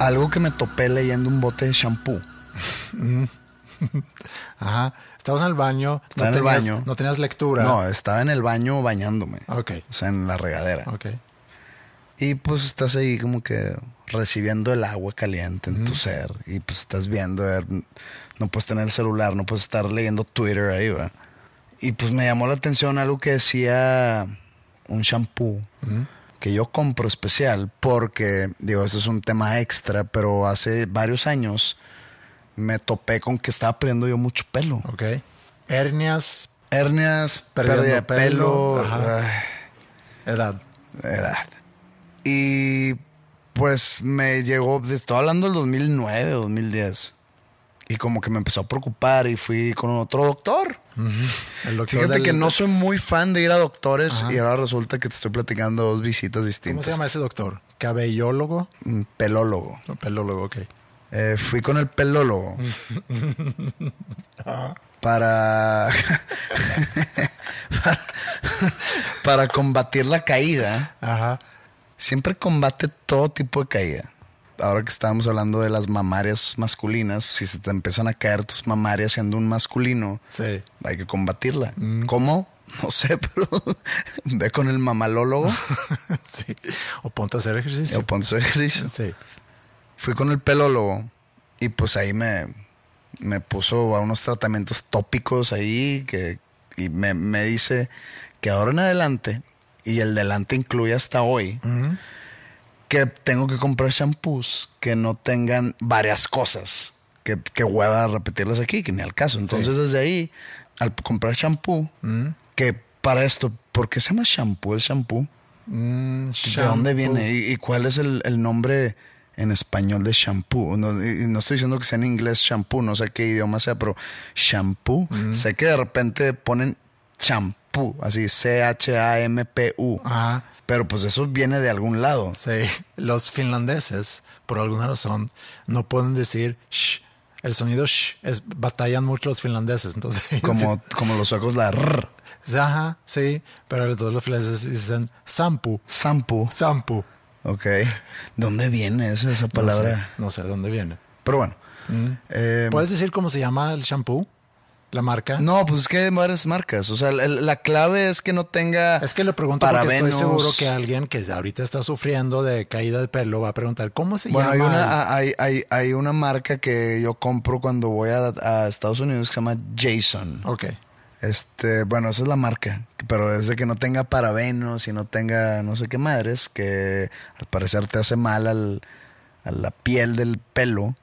S2: Algo que me topé leyendo un bote de shampoo.
S1: Ajá. Estabas en el baño.
S2: Estaba en el
S1: tenías,
S2: baño.
S1: No tenías lectura.
S2: No, estaba en el baño bañándome.
S1: Ok.
S2: O sea, en la regadera.
S1: Ok.
S2: Y pues estás ahí como que recibiendo el agua caliente en tu ser. Y pues estás viendo, eh, no puedes tener el celular, no puedes estar leyendo Twitter ahí, ¿verdad? Y pues me llamó la atención algo que decía un shampoo que yo compro especial porque, digo, eso es un tema extra, pero hace varios años me topé con que estaba perdiendo yo mucho pelo.
S1: Ok. Hernias,
S2: Hernias, pérdida de pelo,
S1: edad.
S2: edad. Y pues me llegó, estoy hablando del 2009, 2010. Y como que me empezó a preocupar y fui con otro doctor.
S1: El doctor
S2: Fíjate
S1: del-
S2: que no soy muy fan de ir a doctores y ahora resulta que te estoy platicando dos visitas
S1: ¿Cómo
S2: distintas.
S1: se llama ese doctor? ¿Cabellólogo?
S2: Un pelólogo.
S1: No, pelólogo, ok.
S2: Eh, fui con el pelólogo para, para para combatir la caída.
S1: Ajá.
S2: Siempre combate todo tipo de caída. Ahora que estábamos hablando de las mamarias masculinas, pues, si se te empiezan a caer tus mamarias siendo un masculino,
S1: Sí.
S2: hay que combatirla. ¿Cómo? No sé, pero ve con el mamalólogo
S1: sí. O ponte a hacer ejercicio.
S2: ponte a hacer ejercicio.
S1: Sí.
S2: Fui con el pelólogo y pues ahí me, me puso a unos tratamientos tópicos ahí que, y me, me dice que ahora en adelante y el delante incluye hasta hoy, que tengo que comprar shampoos que no tengan varias cosas. Que, que hueva repetirlas aquí, que ni al caso. Entonces, desde ahí, al comprar shampoo, que para esto, ¿por qué se llama shampoo el shampoo?
S1: Mm,
S2: ¿De dónde viene? ¿Y, y cuál es el, el nombre en español de shampoo? No, y no estoy diciendo que sea en inglés shampoo, no sé qué idioma sea, pero shampoo. Sé que de repente ponen champú, así C-H-A-M-P-U.
S1: Ajá.
S2: Pero pues eso viene de algún lado.
S1: Sí, los finlandeses, por alguna razón, no pueden decir sh. El sonido sh es, batallan mucho los finlandeses, entonces.
S2: Como, como los suecos la rrr.
S1: Ajá, sí, pero todos los finlandeses dicen sampu,
S2: Sampo.
S1: sampu.
S2: Ok. ¿Dónde viene esa, esa
S1: No sé,
S2: palabra?
S1: no sé dónde viene.
S2: Pero bueno. Eh,
S1: ¿Puedes decir cómo se llama el shampoo? ¿La marca?
S2: no, pues es que hay varias marcas. O sea, la, la clave es que no tenga.
S1: Es que le pregunto porque estoy seguro que alguien que ahorita está sufriendo de caída de pelo va a preguntar ¿cómo se
S2: Bueno, hay
S1: llama?
S2: una, hay, hay, hay una marca que yo compro cuando voy a, a Estados Unidos que se llama Jason.
S1: Ok.
S2: Este, bueno, esa es la marca. Pero es de que no tenga parabenos y no tenga no sé qué madres, que al parecer te hace mal al, a la piel del pelo.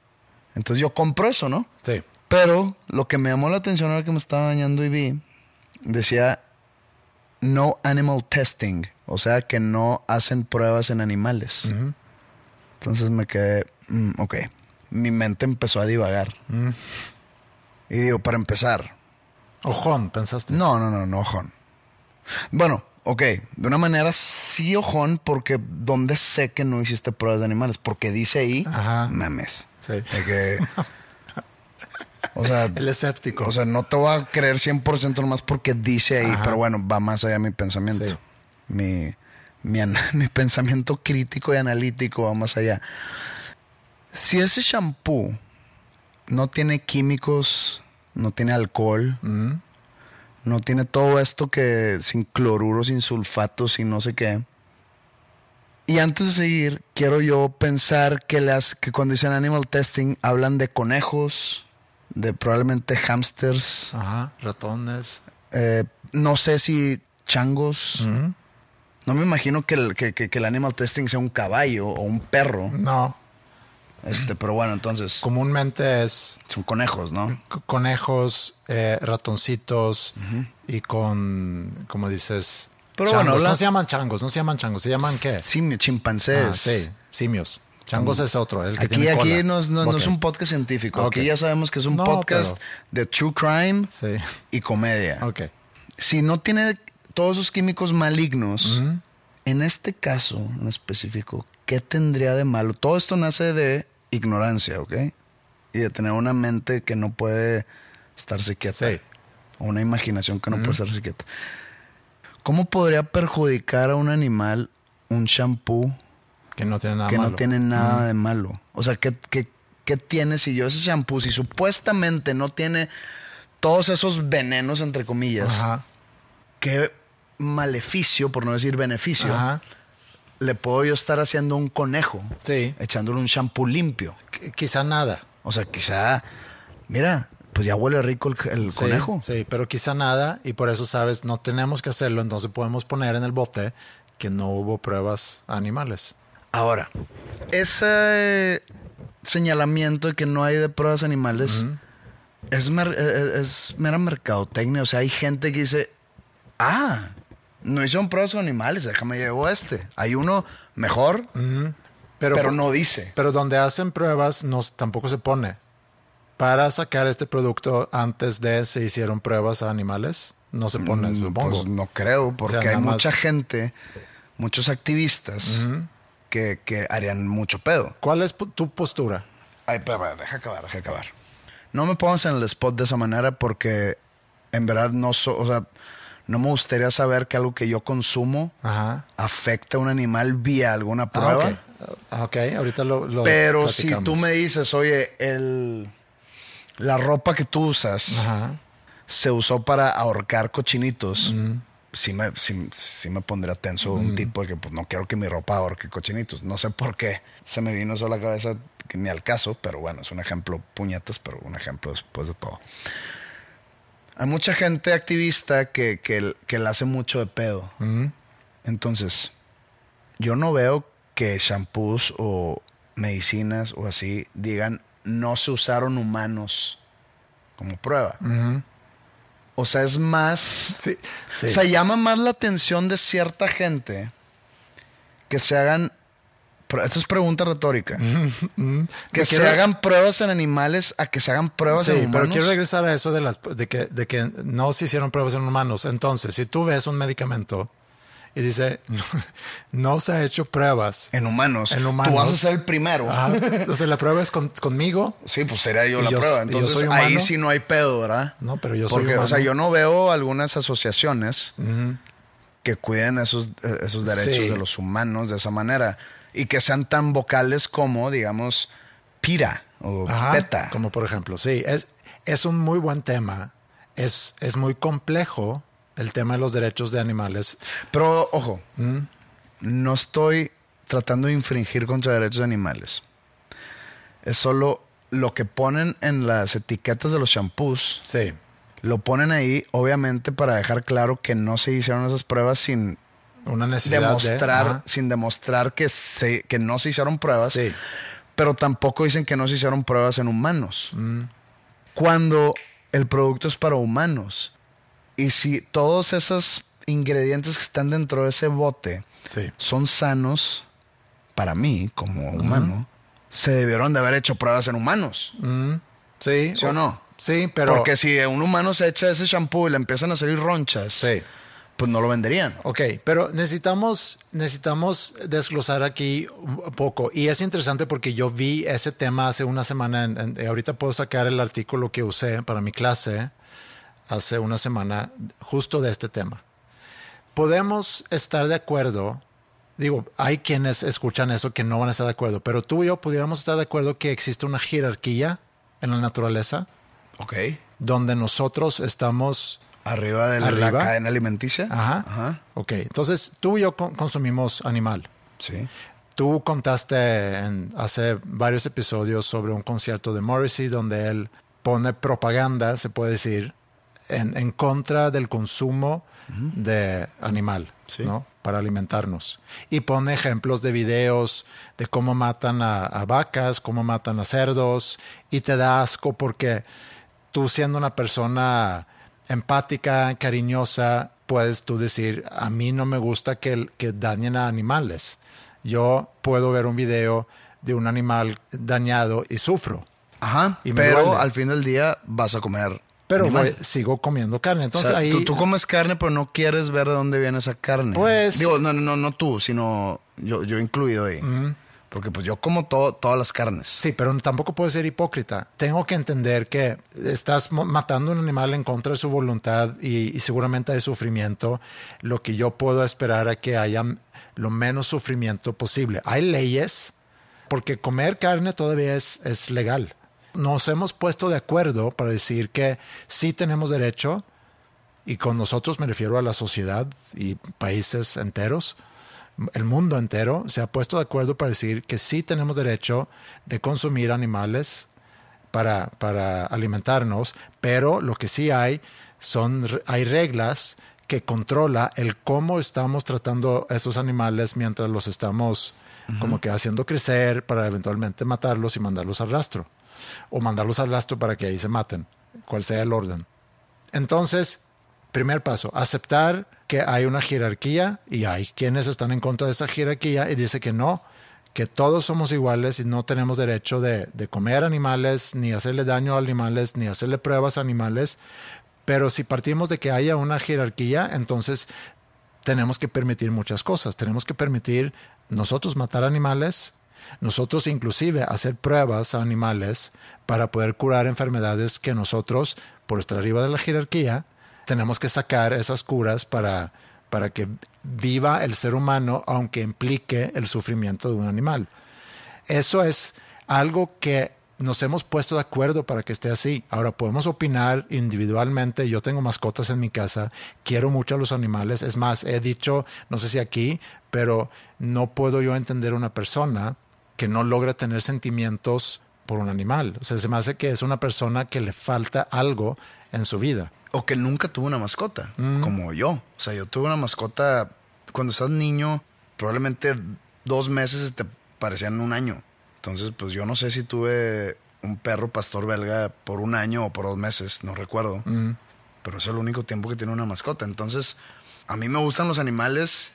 S2: Entonces yo compro eso, ¿no?
S1: Sí.
S2: Pero lo que me llamó la atención ahora que me estaba bañando y vi, decía no animal testing, o sea que no hacen pruebas en animales. Entonces me quedé, mm, ok, mi mente empezó a divagar. Y digo, para empezar,
S1: Ojón, pensaste.
S2: no, no, no, no, ojón. Bueno, ok, de una manera sí ojón, porque ¿dónde sé que no hiciste pruebas de animales? Porque dice ahí,
S1: Ajá.
S2: mames.
S1: Sí.
S2: Que, o sea,
S1: El escéptico.
S2: o sea, no te voy a creer 100% nomás porque dice ahí, pero bueno, va más allá mi pensamiento.
S1: Sí.
S2: Mi, mi, mi pensamiento crítico y analítico va más allá. Si ese shampoo no tiene químicos, no tiene alcohol, no tiene todo esto que sin cloruro, sin sulfatos y no sé qué. Y antes de seguir, quiero yo pensar que, las, que cuando dicen animal testing hablan de conejos, de probablemente hamsters,
S1: Ajá, ratones.
S2: eh, no sé si changos. No me imagino que el, que, que- que el animal testing sea un caballo o un perro.
S1: No,
S2: Este, pero bueno, entonces
S1: comúnmente es
S2: son conejos, ¿no?
S1: conejos, eh, ratoncitos y con, como dices,
S2: Pero
S1: changos.
S2: bueno,
S1: no se llaman changos, no se llaman changos, se llaman qué?
S2: Simio, chimpancés.
S1: Ah, sí, simios. Changos es otro, el que
S2: Aquí,
S1: tiene
S2: aquí
S1: cola.
S2: no, es- no un podcast científico. Aquí ya sabemos que es un
S1: No,
S2: podcast de true crime
S1: Sí,
S2: y comedia.
S1: ok.
S2: Si no tiene todos esos químicos malignos, en este caso en específico, ¿qué tendría de malo? Todo esto nace de ignorancia, ¿ok? Y de tener una mente que no puede estarse quieta.
S1: Sí.
S2: O una imaginación que no puede estarse quieta. ¿Cómo podría perjudicar a un animal un shampoo
S1: Que no tiene nada
S2: que
S1: malo.
S2: no tiene nada de malo. O sea, ¿qué, qué, qué tiene si yo ese shampoo, si supuestamente no tiene todos esos venenos, entre comillas,
S1: Ajá,
S2: qué maleficio, por no decir beneficio,
S1: ajá.
S2: le puedo yo estar haciendo un conejo,
S1: Sí,
S2: echándole un shampoo limpio?
S1: Qu- quizá nada.
S2: O sea, quizá, mira, pues ya huele rico el, el
S1: Sí,
S2: conejo.
S1: Sí, pero quizá nada y por eso sabes, no tenemos que hacerlo, entonces podemos poner en el bote que no hubo pruebas animales.
S2: Ahora, ese señalamiento de que no hay de pruebas animales es, mer- es- es mera mercadotecnia. O sea, hay gente que dice, ah, no hicieron pruebas con animales, déjame llevo este. Hay uno mejor,
S1: Pero,
S2: pero no dice.
S1: Pero donde hacen pruebas no, tampoco se pone. Para sacar este producto antes de se hicieron pruebas a animales, no se pone,
S2: Mm,
S1: supongo.
S2: Pues no creo, porque
S1: O sea,
S2: hay mucha gente, muchos activistas que, que harían mucho pedo.
S1: ¿Cuál es tu postura?
S2: Ay, pero, pero, deja acabar, deja acabar. No me pongas en el spot de esa manera porque en verdad no so, o sea, no me gustaría saber que algo que yo consumo
S1: Ajá.
S2: afecta a un animal vía alguna
S1: Ah,
S2: prueba.
S1: Ah, ok, ahorita lo, lo
S2: Pero si
S1: platicamos.
S2: tú me dices, oye, el, la ropa que tú usas
S1: Ajá.
S2: se usó para ahorcar cochinitos, sí, me, sí, sí me pondría tenso un tipo de que pues, no quiero que mi ropa ahorque cochinitos. No sé por qué. Se me vino eso a la cabeza ni al caso, pero bueno, es un ejemplo puñetas, pero un ejemplo después de todo. Hay mucha gente activista que, que, que le hace mucho de pedo. Entonces, yo no veo que shampoos o medicinas o así digan no se usaron humanos como prueba. O sea, es más.
S1: Sí, sí.
S2: O sea, llama más la atención de cierta gente que se hagan. Esto es pregunta retórica. que
S1: Me
S2: se
S1: quiero-
S2: hagan pruebas en animales a que se hagan pruebas
S1: Sí,
S2: en humanos.
S1: pero quiero regresar a eso de, las, de, que, de que no se hicieron pruebas en humanos. Entonces, si tú ves un medicamento y dice, no se ha hecho pruebas
S2: En humanos.
S1: en humanos.
S2: Tú vas a ser el primero.
S1: Ajá. Entonces, la prueba es con- conmigo.
S2: Sí, pues sería yo la
S1: yo-
S2: prueba.
S1: yo
S2: Entonces ahí
S1: humano.
S2: sí no hay pedo, ¿verdad?
S1: No, pero yo soy
S2: Porque, o sea,
S1: humano.
S2: yo no veo algunas asociaciones que cuiden esos, eh, esos derechos
S1: Sí.
S2: de los humanos de esa manera y que sean tan vocales como, digamos, Pira o
S1: Ajá,
S2: PETA.
S1: Como por ejemplo, sí, es, es un muy buen tema. Es, es muy complejo el tema de los derechos de animales.
S2: Pero, ojo, no estoy tratando de infringir contra derechos de animales. Es solo lo que ponen en las etiquetas de los shampoos.
S1: Sí.
S2: Lo ponen ahí, obviamente, para dejar claro que no se hicieron esas pruebas sin
S1: Una necesidad
S2: demostrar,
S1: de...
S2: sin demostrar que, se, que no se hicieron pruebas.
S1: Sí.
S2: Pero tampoco dicen que no se hicieron pruebas en humanos.
S1: Mm.
S2: Cuando el producto es para humanos. Y si todos esos ingredientes que están dentro de ese bote
S1: Sí.
S2: son sanos para mí como humano, se debieron de haber hecho pruebas en humanos.
S1: Sí.
S2: ¿Sí o no?
S1: Sí, pero...
S2: Porque si un humano se echa ese shampoo y le empiezan a salir ronchas,
S1: Sí.
S2: pues no lo venderían.
S1: Ok, pero necesitamos, necesitamos desglosar aquí un poco. Y es interesante porque yo vi ese tema hace una semana. en- en- ahorita puedo sacar el artículo que usé para mi clase hace una semana justo de este tema. Podemos estar de acuerdo. Digo, hay quienes escuchan eso que no van a estar de acuerdo, pero tú y yo pudiéramos estar de acuerdo que existe una jerarquía en la naturaleza
S2: Ok.
S1: donde nosotros estamos
S2: Arriba de la
S1: Arriba.
S2: cadena alimenticia.
S1: Ajá.
S2: Ajá.
S1: Ok, entonces tú y yo con- consumimos animal.
S2: Sí.
S1: Tú contaste en- hace varios episodios sobre un concierto de Morrissey donde él pone propaganda, se puede decir, en, en contra del consumo de animal, ¿no? Para alimentarnos. Y pone ejemplos de videos de cómo matan a, a vacas, cómo matan a cerdos, y te da asco porque tú siendo una persona empática, cariñosa, puedes tú decir, a mí no me gusta que, que dañen a animales. Yo puedo ver un video de un animal dañado y sufro.
S2: Ajá.
S1: Y
S2: pero
S1: duele.
S2: al fin del día vas a comer.
S1: Pero voy- sigo comiendo carne.
S2: O
S1: Entonces
S2: sea,
S1: ahí...
S2: tú, tú comes carne, pero no quieres ver de dónde viene esa carne.
S1: Pues-
S2: Digo, no, no, no tú, sino yo, yo incluido ahí. Porque pues yo como todo, todas las carnes.
S1: Sí, pero tampoco puedo ser hipócrita. Tengo que entender que estás matando un animal en contra de su voluntad y, y seguramente hay sufrimiento. Lo que yo puedo esperar es que haya lo menos sufrimiento posible. Hay leyes, porque comer carne todavía es, es legal. Nos hemos puesto de acuerdo para decir que sí tenemos derecho, y con nosotros me refiero a la sociedad y países enteros, el mundo entero se ha puesto de acuerdo para decir que sí tenemos derecho de consumir animales para, para alimentarnos, pero lo que sí hay son hay reglas que controla el cómo estamos tratando a esos animales mientras los estamos como que haciendo crecer para eventualmente matarlos y mandarlos al rastro o mandarlos al rastro para que ahí se maten, cual sea el orden. Entonces, primer paso, aceptar que hay una jerarquía y hay quienes están en contra de esa jerarquía y dice que no, que todos somos iguales y no tenemos derecho de, de comer animales, ni hacerle daño a animales, ni hacerle pruebas a animales. Pero si partimos de que haya una jerarquía, entonces tenemos que permitir muchas cosas. Tenemos que permitir nosotros matar animales, nosotros inclusive hacer pruebas a animales para poder curar enfermedades que nosotros, por estar arriba de la jerarquía, tenemos que sacar esas curas para, para que viva el ser humano, aunque implique el sufrimiento de un animal. Eso es algo que nos hemos puesto de acuerdo para que esté así. Ahora podemos opinar individualmente. Yo tengo mascotas en mi casa, quiero mucho a los animales. Es más, he dicho, no sé si aquí, pero no puedo yo entender una persona que no logra tener sentimientos por un animal. O sea, se me hace que es una persona que le falta algo en su vida.
S2: O que nunca tuvo una mascota,
S1: Mm.
S2: como yo. O sea, yo tuve una mascota cuando estás niño, probablemente dos meses te parecían un año. Entonces, pues yo no sé si tuve un perro pastor belga por un año o por dos meses, no recuerdo. Pero es el único tiempo que tiene una mascota. Entonces, a mí me gustan los animales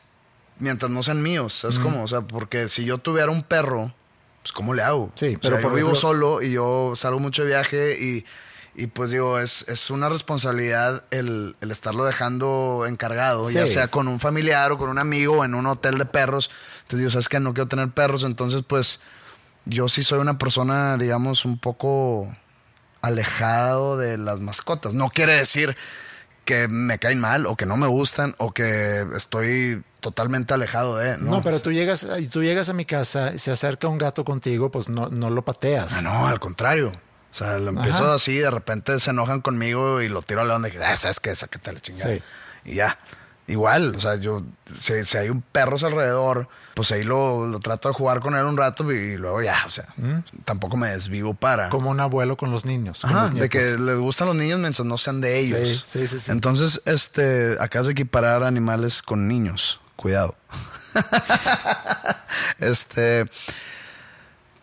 S2: mientras no sean míos. Es como, o sea, porque si yo tuviera un perro, pues ¿cómo le hago?
S1: Sí,
S2: O
S1: pero
S2: yo vivo solo y yo salgo mucho de viaje y, y pues digo, es, es una responsabilidad el, el estarlo dejando encargado, ya sea con un familiar o con un amigo o en un hotel de perros. Entonces digo, ¿sabes qué? No quiero tener perros. Entonces, pues yo sí soy una persona, digamos, un poco alejado de las mascotas. No quiere decir que me caen mal o que no me gustan o que estoy totalmente alejado de. No,
S1: No, pero tú llegas, y tú llegas a mi casa, se acerca un gato contigo, pues no, no lo pateas.
S2: Ah, no, al contrario. O sea, lo empiezo
S1: Ajá.
S2: así, de repente se enojan conmigo y lo tiro a la onda y que, ah, ¿sabes qué? Sácate la chingada.
S1: Sí.
S2: Y ya. Igual, o sea, yo, si, si hay un perro alrededor, pues ahí lo, lo trato de jugar con él un rato y luego ya, o sea, tampoco me desvivo para.
S1: Como un abuelo con los niños. con
S2: Ajá,
S1: los
S2: de que les gustan los niños mientras no sean de ellos.
S1: Sí, sí, sí, sí.
S2: Entonces, este, acabas de equiparar animales con niños. Cuidado. este,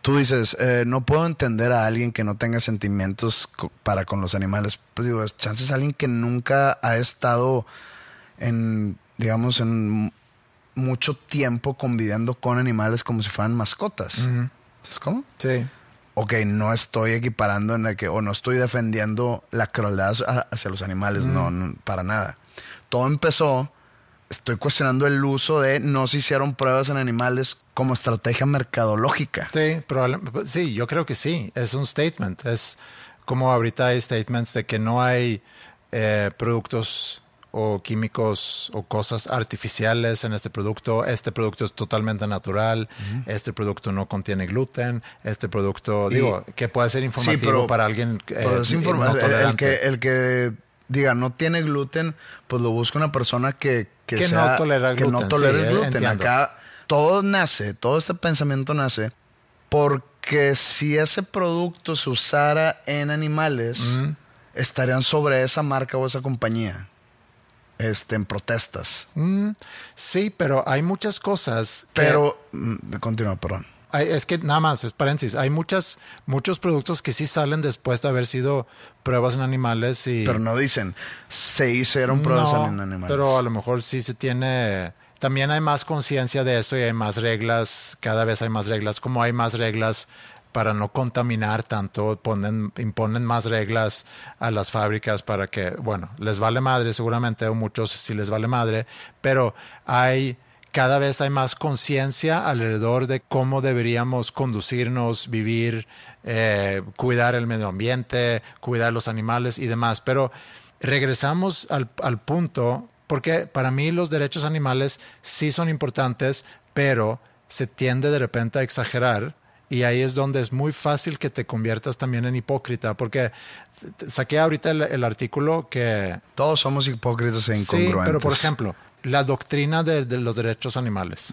S2: tú dices, eh, no puedo entender a alguien que no tenga sentimientos co- para con los animales. Pues digo, es chances alguien que nunca ha estado en, digamos, en mucho tiempo conviviendo con animales como si fueran mascotas. ¿Sabes cómo?
S1: Sí.
S2: ok, no estoy equiparando en el que, o no estoy defendiendo la crueldad a- hacia los animales, no, no, para nada. Todo empezó, estoy cuestionando el uso de no se hicieron pruebas en animales como estrategia mercadológica.
S1: Sí, sí, yo creo que sí. Es un statement. Es como ahorita hay statements de que no hay eh, productos o químicos o cosas artificiales en este producto. Este producto es totalmente natural. Este producto no contiene gluten. Este producto,
S2: Y-
S1: digo, que puede ser informativo
S2: pero-
S1: para alguien eh,
S2: Pero es informa-
S1: no
S2: el- que, el que diga no tiene gluten, pues lo busca una persona que, que,
S1: Que
S2: sea-
S1: no tolera
S2: que no
S1: gluten,
S2: tolera
S1: sí,
S2: el
S1: eh,
S2: gluten.
S1: entiendo.
S2: Acá todo nace, todo este pensamiento nace porque si ese producto se usara en animales, estarían sobre esa marca o esa compañía. Este, en protestas.
S1: Mm, sí, pero hay muchas cosas. que-
S2: Pero, mm, continúa, perdón.
S1: Hay- es que nada más, es paréntesis. Hay muchas, muchos productos que sí salen después de haber sido pruebas en animales y.
S2: Pero no dicen, se hicieron pruebas
S1: No,
S2: en animales.
S1: Pero a lo mejor sí se tiene. También hay más conciencia de eso y hay más reglas. Cada vez hay más reglas. Como hay más reglas para no contaminar tanto, ponen, imponen más reglas a las fábricas para que, bueno, les vale madre, seguramente, o muchos sí les vale madre, pero hay cada vez hay más conciencia alrededor de cómo deberíamos conducirnos, vivir, eh, cuidar el medio ambiente, cuidar los animales y demás. Pero regresamos al, al punto, porque para mí los derechos animales sí son importantes, pero se tiende de repente a exagerar. Y ahí es donde es muy fácil que te conviertas también en hipócrita, porque saqué ahorita el, el artículo que
S2: Todos somos hipócritas e
S1: Sí,
S2: incongruentes.
S1: pero por ejemplo, la doctrina de, de los derechos animales.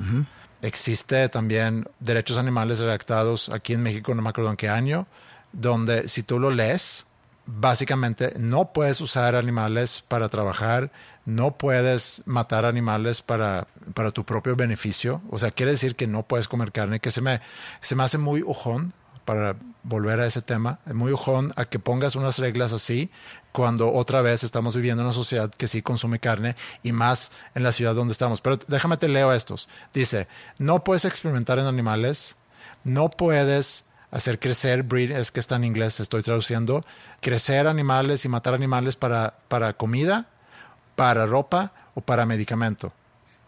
S1: Existe también derechos animales redactados aquí en México, no me acuerdo en qué año, donde si tú lo lees, básicamente no puedes usar animales para trabajar, no puedes matar animales para, para tu propio beneficio. O sea, quiere decir que no puedes comer carne, que se me, se me hace muy ojón para volver a ese tema, muy ojón a que pongas unas reglas así cuando otra vez estamos viviendo en una sociedad que sí consume carne y más en la ciudad donde estamos. Pero déjame te leo estos. Dice, no puedes experimentar en animales, no puedes hacer crecer, breed, es que está en inglés, estoy traduciendo, crecer animales y matar animales para, para comida, para ropa o para medicamento.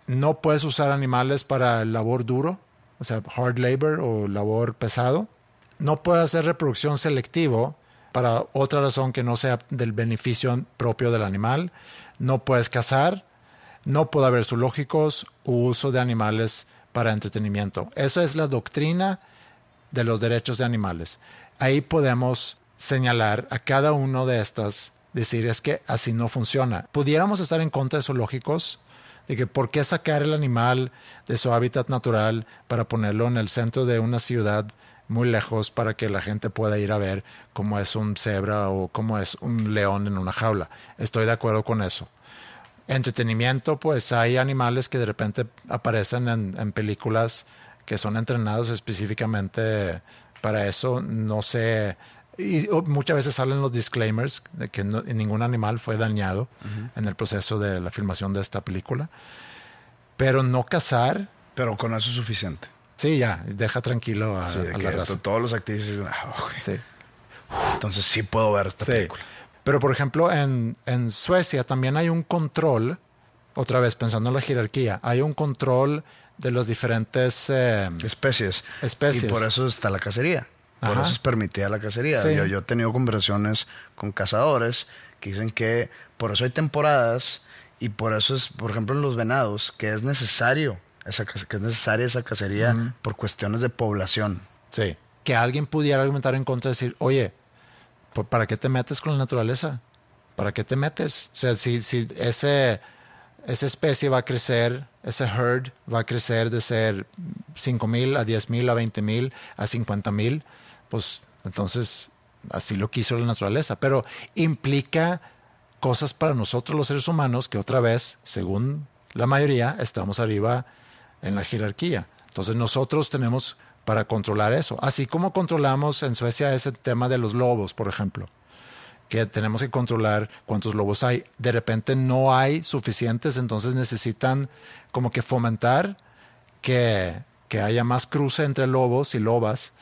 S1: No puedes usar animales para labor duro, o sea, hard labor o labor pesado. No puedes hacer reproducción selectivo para otra razón que no sea del beneficio propio del animal. No puedes cazar. No puede haber zoológicos u uso de animales para entretenimiento. Eso es la doctrina de los derechos de animales. Ahí podemos señalar a cada uno de estas, decir es que así no funciona. Pudiéramos estar en contra de zoológicos, de que por qué sacar el animal de su hábitat natural para ponerlo en el centro de una ciudad muy lejos para que la gente pueda ir a ver cómo es un cebra o cómo es un león en una jaula. Estoy de acuerdo con eso. Entretenimiento, pues hay animales que de repente aparecen en, películas que son entrenados específicamente para eso. No sé. Y muchas veces salen los disclaimers de que no- ningún animal fue dañado en el proceso de la filmación de esta película. Pero no cazar,
S2: Pero con eso es suficiente.
S1: sí, ya, deja tranquilo a,
S2: Sí,
S1: a la raza.
S2: to- todos los activistas dicen, "Ah, ok".
S1: Sí.
S2: Entonces sí puedo ver esta
S1: Sí.
S2: película.
S1: Pero por ejemplo, en, en Suecia también hay un control, otra vez pensando en la jerarquía, hay un control de los diferentes eh,
S2: Especies.
S1: Especies.
S2: Y por eso está la cacería. Por
S1: Ajá.
S2: eso es permitida la cacería.
S1: Sí.
S2: Yo, yo he tenido conversaciones con cazadores que dicen que por eso hay temporadas y por eso es, por ejemplo, en los venados, que es necesario esa, que es necesaria esa cacería por cuestiones de población.
S1: Sí. Que alguien pudiera argumentar en contra y decir, oye, ¿para qué te metes con la naturaleza? ¿Para qué te metes? O sea, si, si ese, esa especie va a crecer, ese herd va a crecer de ser 5 mil a 10 mil a 20 mil a 50 mil, pues entonces así lo quiso la naturaleza. Pero implica cosas para nosotros los seres humanos que otra vez, según la mayoría, estamos arriba en la jerarquía. Entonces nosotros tenemos para controlar eso. Así como controlamos en Suecia ese tema de los lobos, por ejemplo, que tenemos que controlar cuántos lobos hay. De repente no hay suficientes, entonces necesitan como que fomentar que, que haya más cruce entre lobos y lobas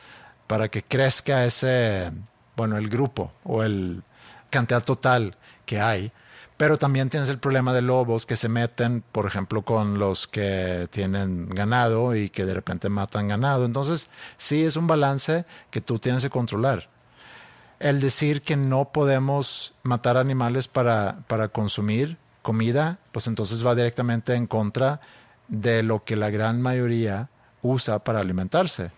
S1: para que crezca ese, bueno, el grupo o el cantidad total que hay. Pero también tienes el problema de lobos que se meten, por ejemplo, con los que tienen ganado y que de repente matan ganado. Entonces, sí es un balance que tú tienes que controlar. El decir que no podemos matar animales para, para consumir comida, pues entonces va directamente en contra de lo que la gran mayoría usa para alimentarse.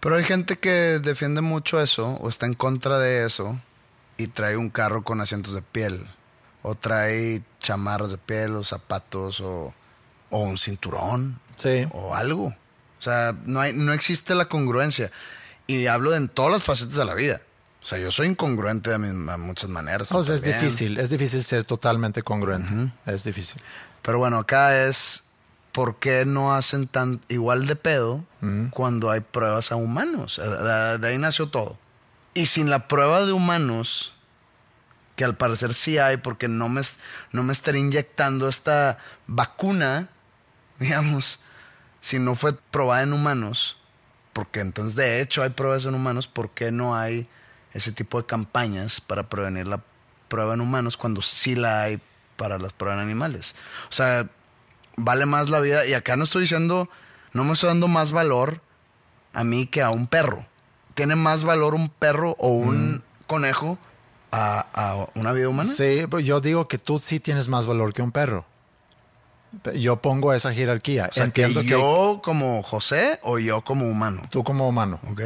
S2: Pero hay gente que defiende mucho eso o está en contra de eso y trae un carro con asientos de piel o trae chamarras de piel o zapatos o, o un cinturón
S1: Sí.
S2: o algo. O sea, no, hay, no existe la congruencia. Y hablo de en todas las facetas de la vida. O sea, yo soy incongruente de muchas maneras.
S1: O sea, es difícil, es difícil ser totalmente congruente. Es difícil.
S2: Pero bueno, acá es por qué no hacen tan igual de pedo cuando hay pruebas a humanos. De, ahí nació todo. Y sin la prueba de humanos, que al parecer sí hay, porque no me, no me estaré inyectando esta vacuna, digamos, si no fue probada en humanos, porque entonces de hecho hay pruebas en humanos, ¿por qué no hay ese tipo de campañas para prevenir la prueba en humanos cuando sí la hay para las pruebas en animales? O sea, vale más la vida, y acá no estoy diciendo, no me estoy dando más valor a mí que a un perro. ¿Tiene más valor un perro o un conejo a, a una vida humana?
S1: Sí, pues yo digo que tú sí tienes más valor que un perro. Yo pongo esa jerarquía.
S2: O sea,
S1: Entiendo
S2: que
S1: que,
S2: yo como José o yo como humano.
S1: tú como humano,
S2: Ok.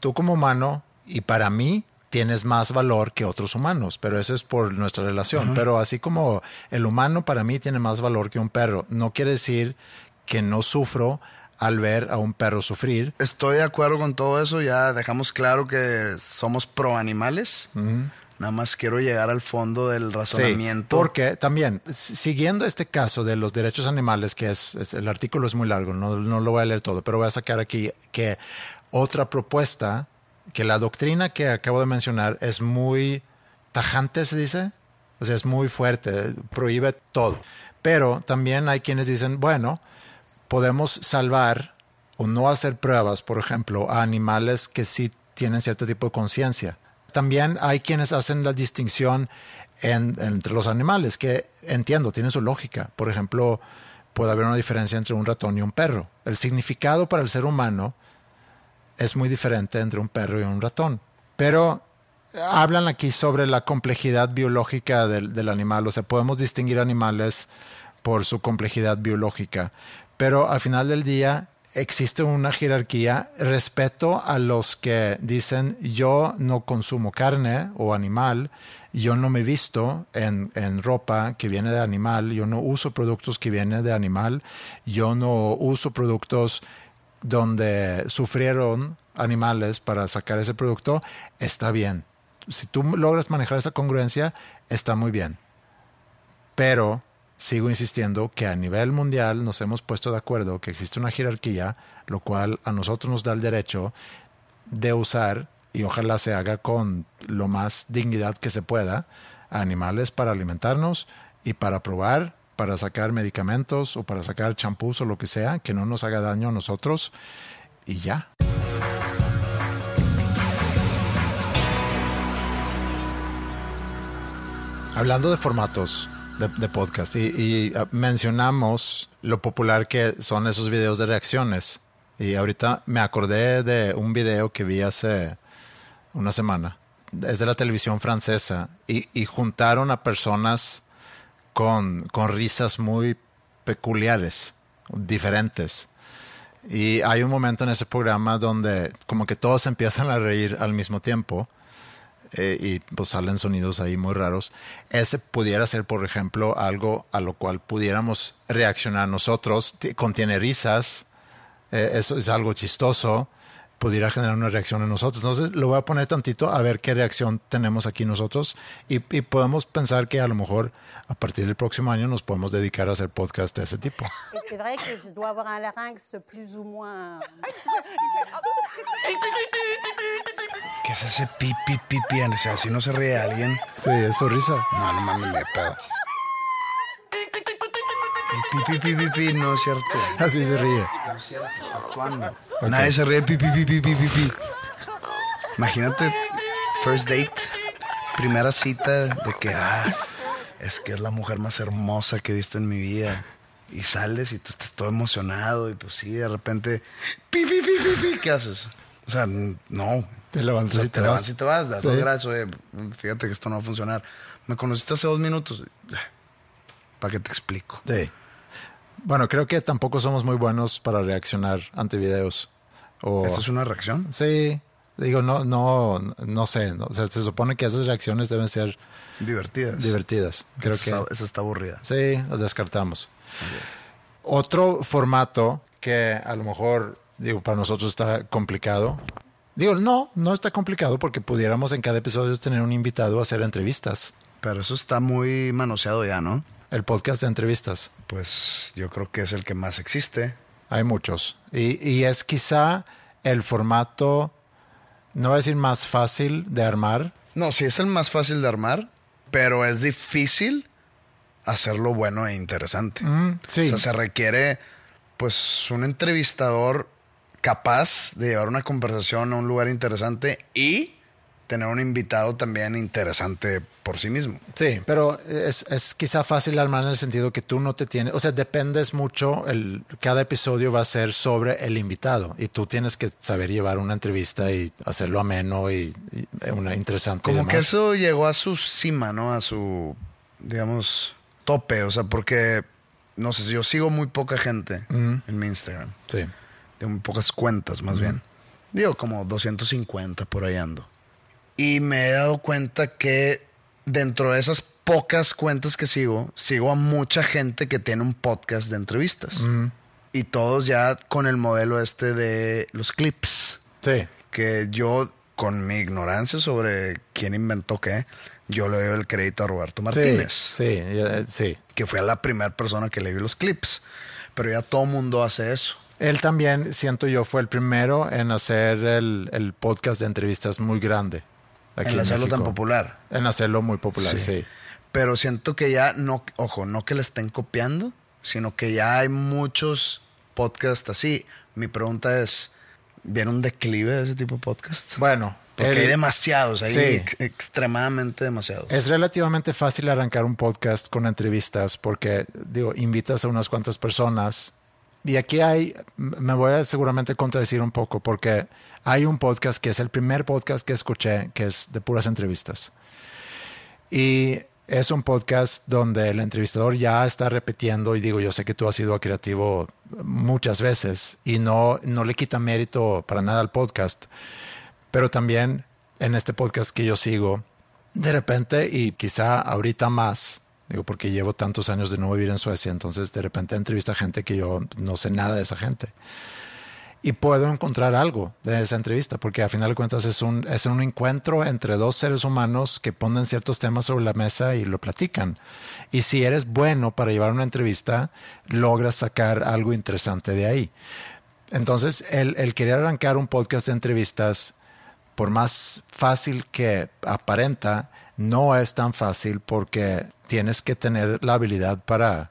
S1: tú como humano y para mí tienes más valor que otros humanos, pero eso es por nuestra relación. Pero así como el humano para mí tiene más valor que un perro, no quiere decir que no sufro al ver a un perro sufrir.
S2: Estoy de acuerdo con todo eso. Ya dejamos claro que somos pro animales. Nada más quiero llegar al fondo del razonamiento.
S1: porque también, si- siguiendo este caso de los derechos animales, que es, es- el artículo es muy largo, no, no lo voy a leer todo, pero voy a sacar aquí que otra propuesta, que la doctrina que acabo de mencionar es muy tajante, se dice, o sea, es muy fuerte, prohíbe todo. Pero también hay quienes dicen, bueno, podemos salvar o no hacer pruebas, por ejemplo, a animales que sí tienen cierto tipo de conciencia. También hay quienes hacen la distinción en- entre los animales, que entiendo, tienen su lógica. Por ejemplo, puede haber una diferencia entre un ratón y un perro. El significado para el ser humano es muy diferente entre un perro y un ratón. Pero hablan aquí sobre la complejidad biológica del, del animal. O sea, podemos distinguir animales por su complejidad biológica. Pero al final del día existe una jerarquía. Respeto a los que dicen yo no consumo carne o animal, yo no me visto en, en ropa que viene de animal, yo no uso productos que vienen de animal, yo no uso productos donde sufrieron animales para sacar ese producto, está bien. Si tú logras manejar esa congruencia, está muy bien. Pero sigo insistiendo que a nivel mundial nos hemos puesto de acuerdo que existe una jerarquía, lo cual a nosotros nos da el derecho de usar, y ojalá se haga con lo más dignidad que se pueda, animales para alimentarnos y para probar, para sacar medicamentos o para sacar champús o lo que sea, que no nos haga daño a nosotros y ya. Hablando de formatos de, de podcast y, y, uh, mencionamos lo popular que son esos videos de reacciones. Y ahorita me acordé de un video que vi hace una semana. Es de la televisión francesa y, y juntaron a personas con, risas muy peculiares, diferentes. Y hay un momento en ese programa donde como que todos empiezan a reír al mismo tiempo eh, y pues salen sonidos ahí muy raros. Ese pudiera ser, por ejemplo, algo a lo cual pudiéramos reaccionar nosotros. Contiene risas, eh, eso es algo chistoso, pudiera generar una reacción en nosotros. Entonces lo voy a poner tantito a ver qué reacción tenemos aquí nosotros y, y podemos pensar que a lo mejor a partir del próximo año nos podemos dedicar a hacer podcast de ese tipo.
S9: C'est vrai que dois avoir un larynx plus ou moins.
S2: ¿Qué es ese pipi, pipi? O sea, si no se ríe alguien.
S1: Sí, es su risa.
S2: No, no mames, de pedo. El pipi, pipi, pipi, no es cierto.
S1: Así se ríe.
S2: No es cierto, actuando. Nadie se ríe pipi, pipi, pipi, pipi. Imagínate, first date, primera cita de que, ah, es que es la mujer más hermosa que he visto en mi vida. Y sales y tú estás todo emocionado y pues sí, de repente, pipi, pipi, pipi, ¿qué haces? O sea, no.
S1: Te levantas
S2: O sea,
S1: y te
S2: levantas
S1: vas.
S2: y te vas, das
S1: Sí.
S2: gracias, oye, fíjate que esto no va a funcionar. Me conociste hace dos minutos. ¿Para qué te explico?
S1: Sí. Bueno, creo que tampoco somos muy buenos para reaccionar ante videos. O,
S2: ¿Esta es una reacción?
S1: Sí. Digo, no, no, no sé. no, o sea, se supone que esas reacciones deben ser
S2: Divertidas.
S1: divertidas. Creo
S2: esa,
S1: que
S2: está, esa está aburrida.
S1: sí, lo descartamos. Otro formato que a lo mejor, digo, para nosotros está complicado. Digo, no, no está complicado porque pudiéramos en cada episodio tener un invitado a hacer entrevistas.
S2: Pero eso está muy manoseado ya, ¿no?
S1: El podcast de entrevistas.
S2: Pues yo creo que es el que más existe.
S1: Hay muchos. Y, y es quizá el formato, no voy a decir más fácil de armar.
S2: No, sí es el más fácil de armar, pero es difícil hacerlo bueno e interesante.
S1: Mm, sí.
S2: O sea, se requiere pues un entrevistador capaz de llevar una conversación a un lugar interesante y tener un invitado también interesante por sí mismo.
S1: Sí, pero es, es quizá fácil armar en el sentido que tú no te tienes, o sea, dependes mucho, el, cada episodio va a ser sobre el invitado y tú tienes que saber llevar una entrevista y hacerlo ameno y, y una interesante. y
S2: Como que eso llegó a su cima, ¿no? A su, digamos, tope. O sea, porque, no sé, yo sigo muy poca gente en mi Instagram.
S1: Sí.
S2: De muy pocas cuentas, más bien. Digo, como 250 por ahí ando. Y me he dado cuenta que dentro de esas pocas cuentas que sigo, sigo a mucha gente que tiene un podcast de entrevistas. Y todos ya con el modelo este de los clips.
S1: Sí.
S2: Que yo, con mi ignorancia sobre quién inventó qué, yo le doy el crédito a Roberto Martínez.
S1: Sí, sí, sí.
S2: Que fue la primera persona que le dio los clips. Pero ya todo mundo hace eso.
S1: Él también, siento yo, fue el primero en hacer el, el podcast de entrevistas muy grande. Aquí
S2: en hacerlo tan popular.
S1: En hacerlo muy popular, sí.
S2: Pero siento que ya no, ojo, no que le estén copiando, sino que ya hay muchos podcasts así. Mi pregunta es, ¿viene un declive de ese tipo de podcast?
S1: Bueno,
S2: Porque
S1: el-
S2: hay demasiados, hay
S1: Sí.
S2: ex- extremadamente demasiados.
S1: Es relativamente fácil arrancar un podcast con entrevistas porque, digo, invitas a unas cuantas personas. Y aquí hay, me voy a seguramente contradecir un poco porque hay un podcast que es el primer podcast que escuché que es de puras entrevistas. Y es un podcast donde el entrevistador ya está repitiendo y digo, yo sé que tú has sido creativo muchas veces y no, no le quita mérito para nada al podcast, pero también en este podcast que yo sigo, de repente y quizá ahorita más, digo porque llevo tantos años de no vivir en Suecia, entonces de repente entrevista gente que yo no sé nada de esa gente. y puedo encontrar algo de esa entrevista, porque a final de cuentas es un, es un encuentro entre dos seres humanos que ponen ciertos temas sobre la mesa y lo platican. Y si eres bueno para llevar una entrevista, logras sacar algo interesante de ahí. Entonces, el, el querer arrancar un podcast de entrevistas, por más fácil que aparenta, no es tan fácil porque tienes que tener la habilidad para,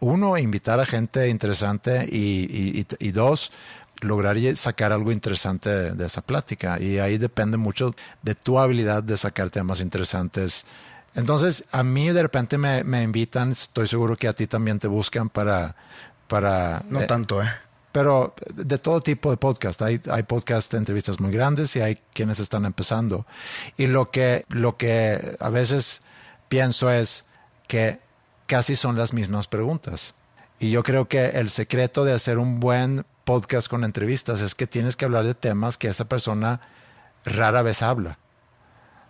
S1: uno, invitar a gente interesante y, y, y dos, lograr sacar algo interesante de, de, esa plática. Y ahí depende mucho de tu habilidad de sacar temas interesantes. Entonces, a mí de repente me, me invitan, estoy seguro que a ti también te buscan para... para
S2: no eh, tanto, ¿eh?
S1: Pero de todo tipo de podcast. Hay, hay podcast de entrevistas muy grandes y hay quienes están empezando. Y lo que, lo que a veces pienso es que casi son las mismas preguntas. Y yo creo que el secreto de hacer un buen podcast con entrevistas es que tienes que hablar de temas que esa persona rara vez habla.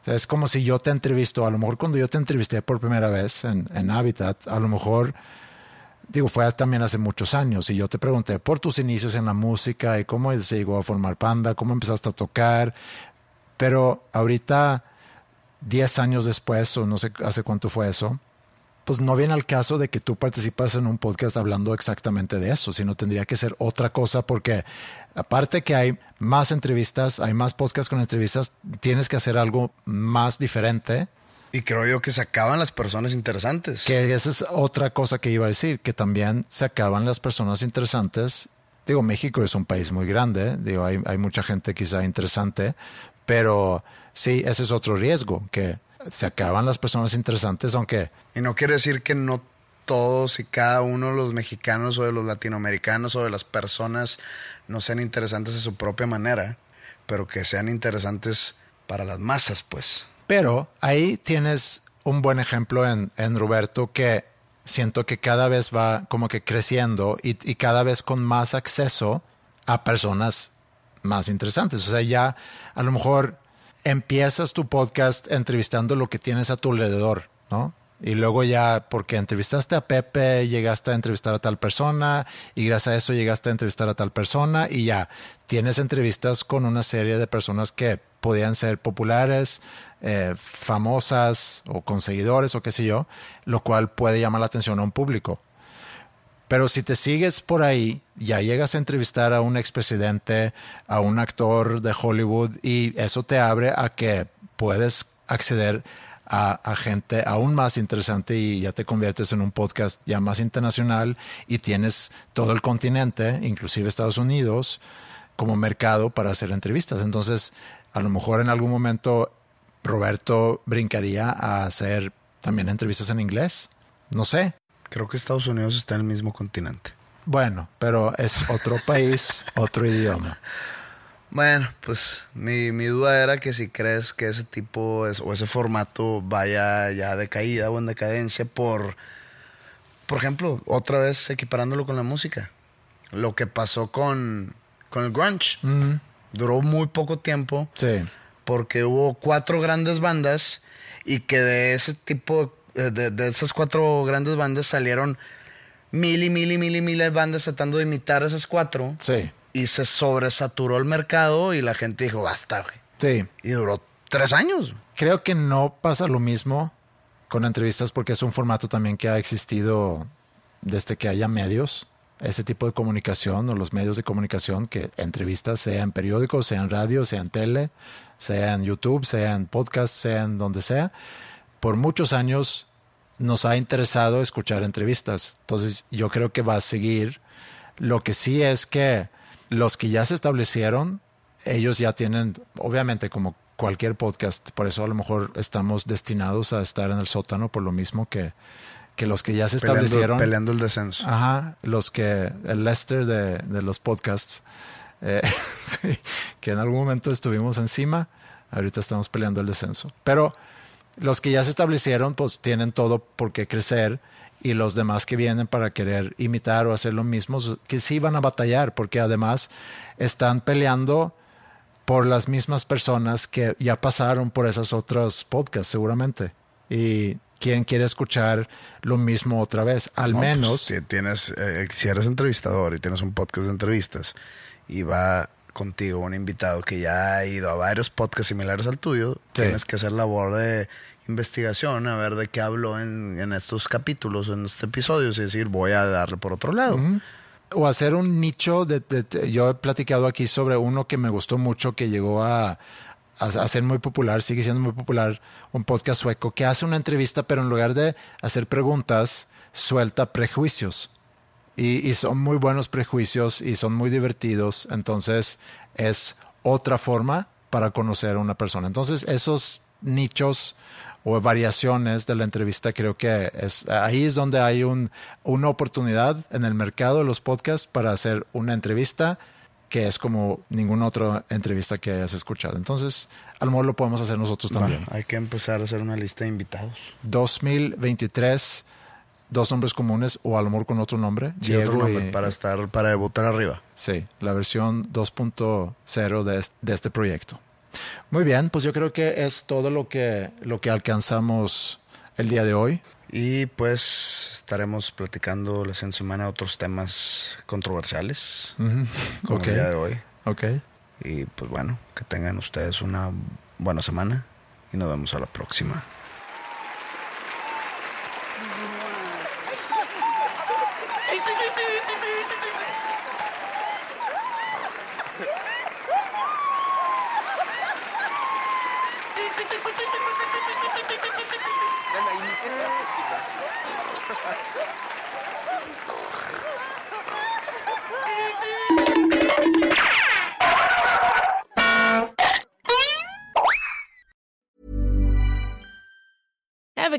S1: O es como si yo te entrevisto, a lo mejor cuando yo te entrevisté por primera vez en, en Habitat, a lo mejor, digo, fue también hace muchos años, y yo te pregunté por tus inicios en la música y cómo se llegó a formar Panda, cómo empezaste a tocar, pero ahorita, 10 años después, o no sé hace cuánto fue eso, pues no viene al caso de que tú participas en un podcast hablando exactamente de eso, sino tendría que ser otra cosa porque aparte que hay más entrevistas, hay más podcasts con entrevistas, tienes que hacer algo más diferente.
S2: Y creo yo que se acaban las personas interesantes.
S1: Que esa es otra cosa que iba a decir, que también se acaban las personas interesantes. Digo, México es un país muy grande, digo, hay, hay mucha gente quizá interesante, pero sí, ese es otro riesgo, que se acaban las personas interesantes, aunque...
S2: Y no quiere decir que no todos y cada uno de los mexicanos o de los latinoamericanos o de las personas no sean interesantes de su propia manera, pero que sean interesantes para las masas, pues.
S1: Pero ahí tienes un buen ejemplo en, en Roberto que siento que cada vez va como que creciendo y, y cada vez con más acceso a personas más interesantes. O sea, ya a lo mejor empiezas tu podcast entrevistando lo que tienes a tu alrededor, ¿no? Y luego ya, porque entrevistaste a Pepe, llegaste a entrevistar a tal persona y gracias a eso llegaste a entrevistar a tal persona y ya tienes entrevistas con una serie de personas que podían ser populares, eh, famosas o con seguidores o qué sé yo, lo cual puede llamar la atención a un público. Pero si te sigues por ahí, ya llegas a entrevistar a un expresidente, a un actor de Hollywood y eso te abre a que puedes acceder a, a, gente aún más interesante y ya te conviertes en un podcast ya más internacional y tienes todo el continente, inclusive Estados Unidos, como mercado para hacer entrevistas. Entonces, a lo mejor en algún momento Roberto brincaría a hacer también entrevistas en inglés. No sé,
S2: Creo que Estados Unidos está en el mismo continente.
S1: Bueno, pero es otro país, otro idioma.
S2: Bueno, pues mi, mi, duda era que si crees que ese tipo es, o ese formato vaya ya de caída o en decadencia por, por ejemplo, otra vez equiparándolo con la música. Lo que pasó con, con el grunge.
S1: Mm.
S2: Duró muy poco tiempo.
S1: Sí.
S2: Porque hubo cuatro grandes bandas y que de ese tipo de, de, esas cuatro grandes bandas salieron mil y mil y mil y mil de bandas tratando de imitar esas cuatro.
S1: Sí.
S2: Y se sobresaturó el mercado y la gente dijo, basta, güey.
S1: Sí.
S2: Y duró tres años.
S1: Creo que no pasa lo mismo con entrevistas porque es un formato también que ha existido desde que haya medios. Ese tipo de comunicación o los medios de comunicación que entrevistas sea en periódicos, sea en radio, sea en tele, sea en YouTube, sea en podcast, sea en donde sea. Por muchos años nos ha interesado escuchar entrevistas. Entonces yo creo que va a seguir. Lo que sí es que los que ya se establecieron, ellos ya tienen, obviamente como cualquier podcast, por eso a lo mejor estamos destinados a estar en el sótano por lo mismo que, que los que ya se
S2: peleando,
S1: establecieron.
S2: Peleando el descenso.
S1: Ajá, los que, el Lester de, de los podcasts, eh, sí, que en algún momento estuvimos encima, ahorita estamos peleando el descenso. Pero los que ya se establecieron, pues tienen todo por qué crecer y los demás que vienen para querer imitar o hacer lo mismo, que sí van a batallar, porque además están peleando por las mismas personas que ya pasaron por esos otros podcasts, seguramente. Y quien quiere escuchar lo mismo otra vez, al
S2: no,
S1: menos.
S2: Pues, si tienes, eh, si eres entrevistador y tienes un podcast de entrevistas y va contigo un invitado que ya ha ido a varios podcasts similares al tuyo, tienes que hacer labor de investigación, a ver de qué habló en, en estos capítulos, en estos episodios, y decir, voy a darle por otro lado.
S1: O hacer un nicho de, de- de- Yo he platicado aquí sobre uno que me gustó mucho, que llegó a, a, ser muy popular, sigue siendo muy popular, un podcast sueco, que hace una entrevista, pero en lugar de hacer preguntas, suelta prejuicios. Y, y son muy buenos prejuicios y son muy divertidos. Entonces es otra forma para conocer a una persona. Entonces esos nichos o variaciones de la entrevista creo que es ahí es donde hay un, una oportunidad en el mercado de los podcasts para hacer una entrevista que es como ninguna otra entrevista que hayas escuchado. Entonces, a lo mejor lo podemos hacer nosotros también.
S2: Hay que empezar a hacer una lista de invitados.
S1: 2023, dos nombres comunes o a lo mejor con otro nombre.
S2: Sí, otro nombre,
S1: y-
S2: para estar, para debutar arriba.
S1: Sí, la versión 2.0 de, est- de este proyecto. Muy bien, pues yo creo que es todo lo que, lo que alcanzamos el día de hoy.
S2: Y pues estaremos platicando la siguiente semana otros temas controversiales. Como
S1: Ok.
S2: el día de hoy.
S1: Ok.
S2: Y pues bueno, que tengan ustedes una buena semana y nos vemos a la próxima.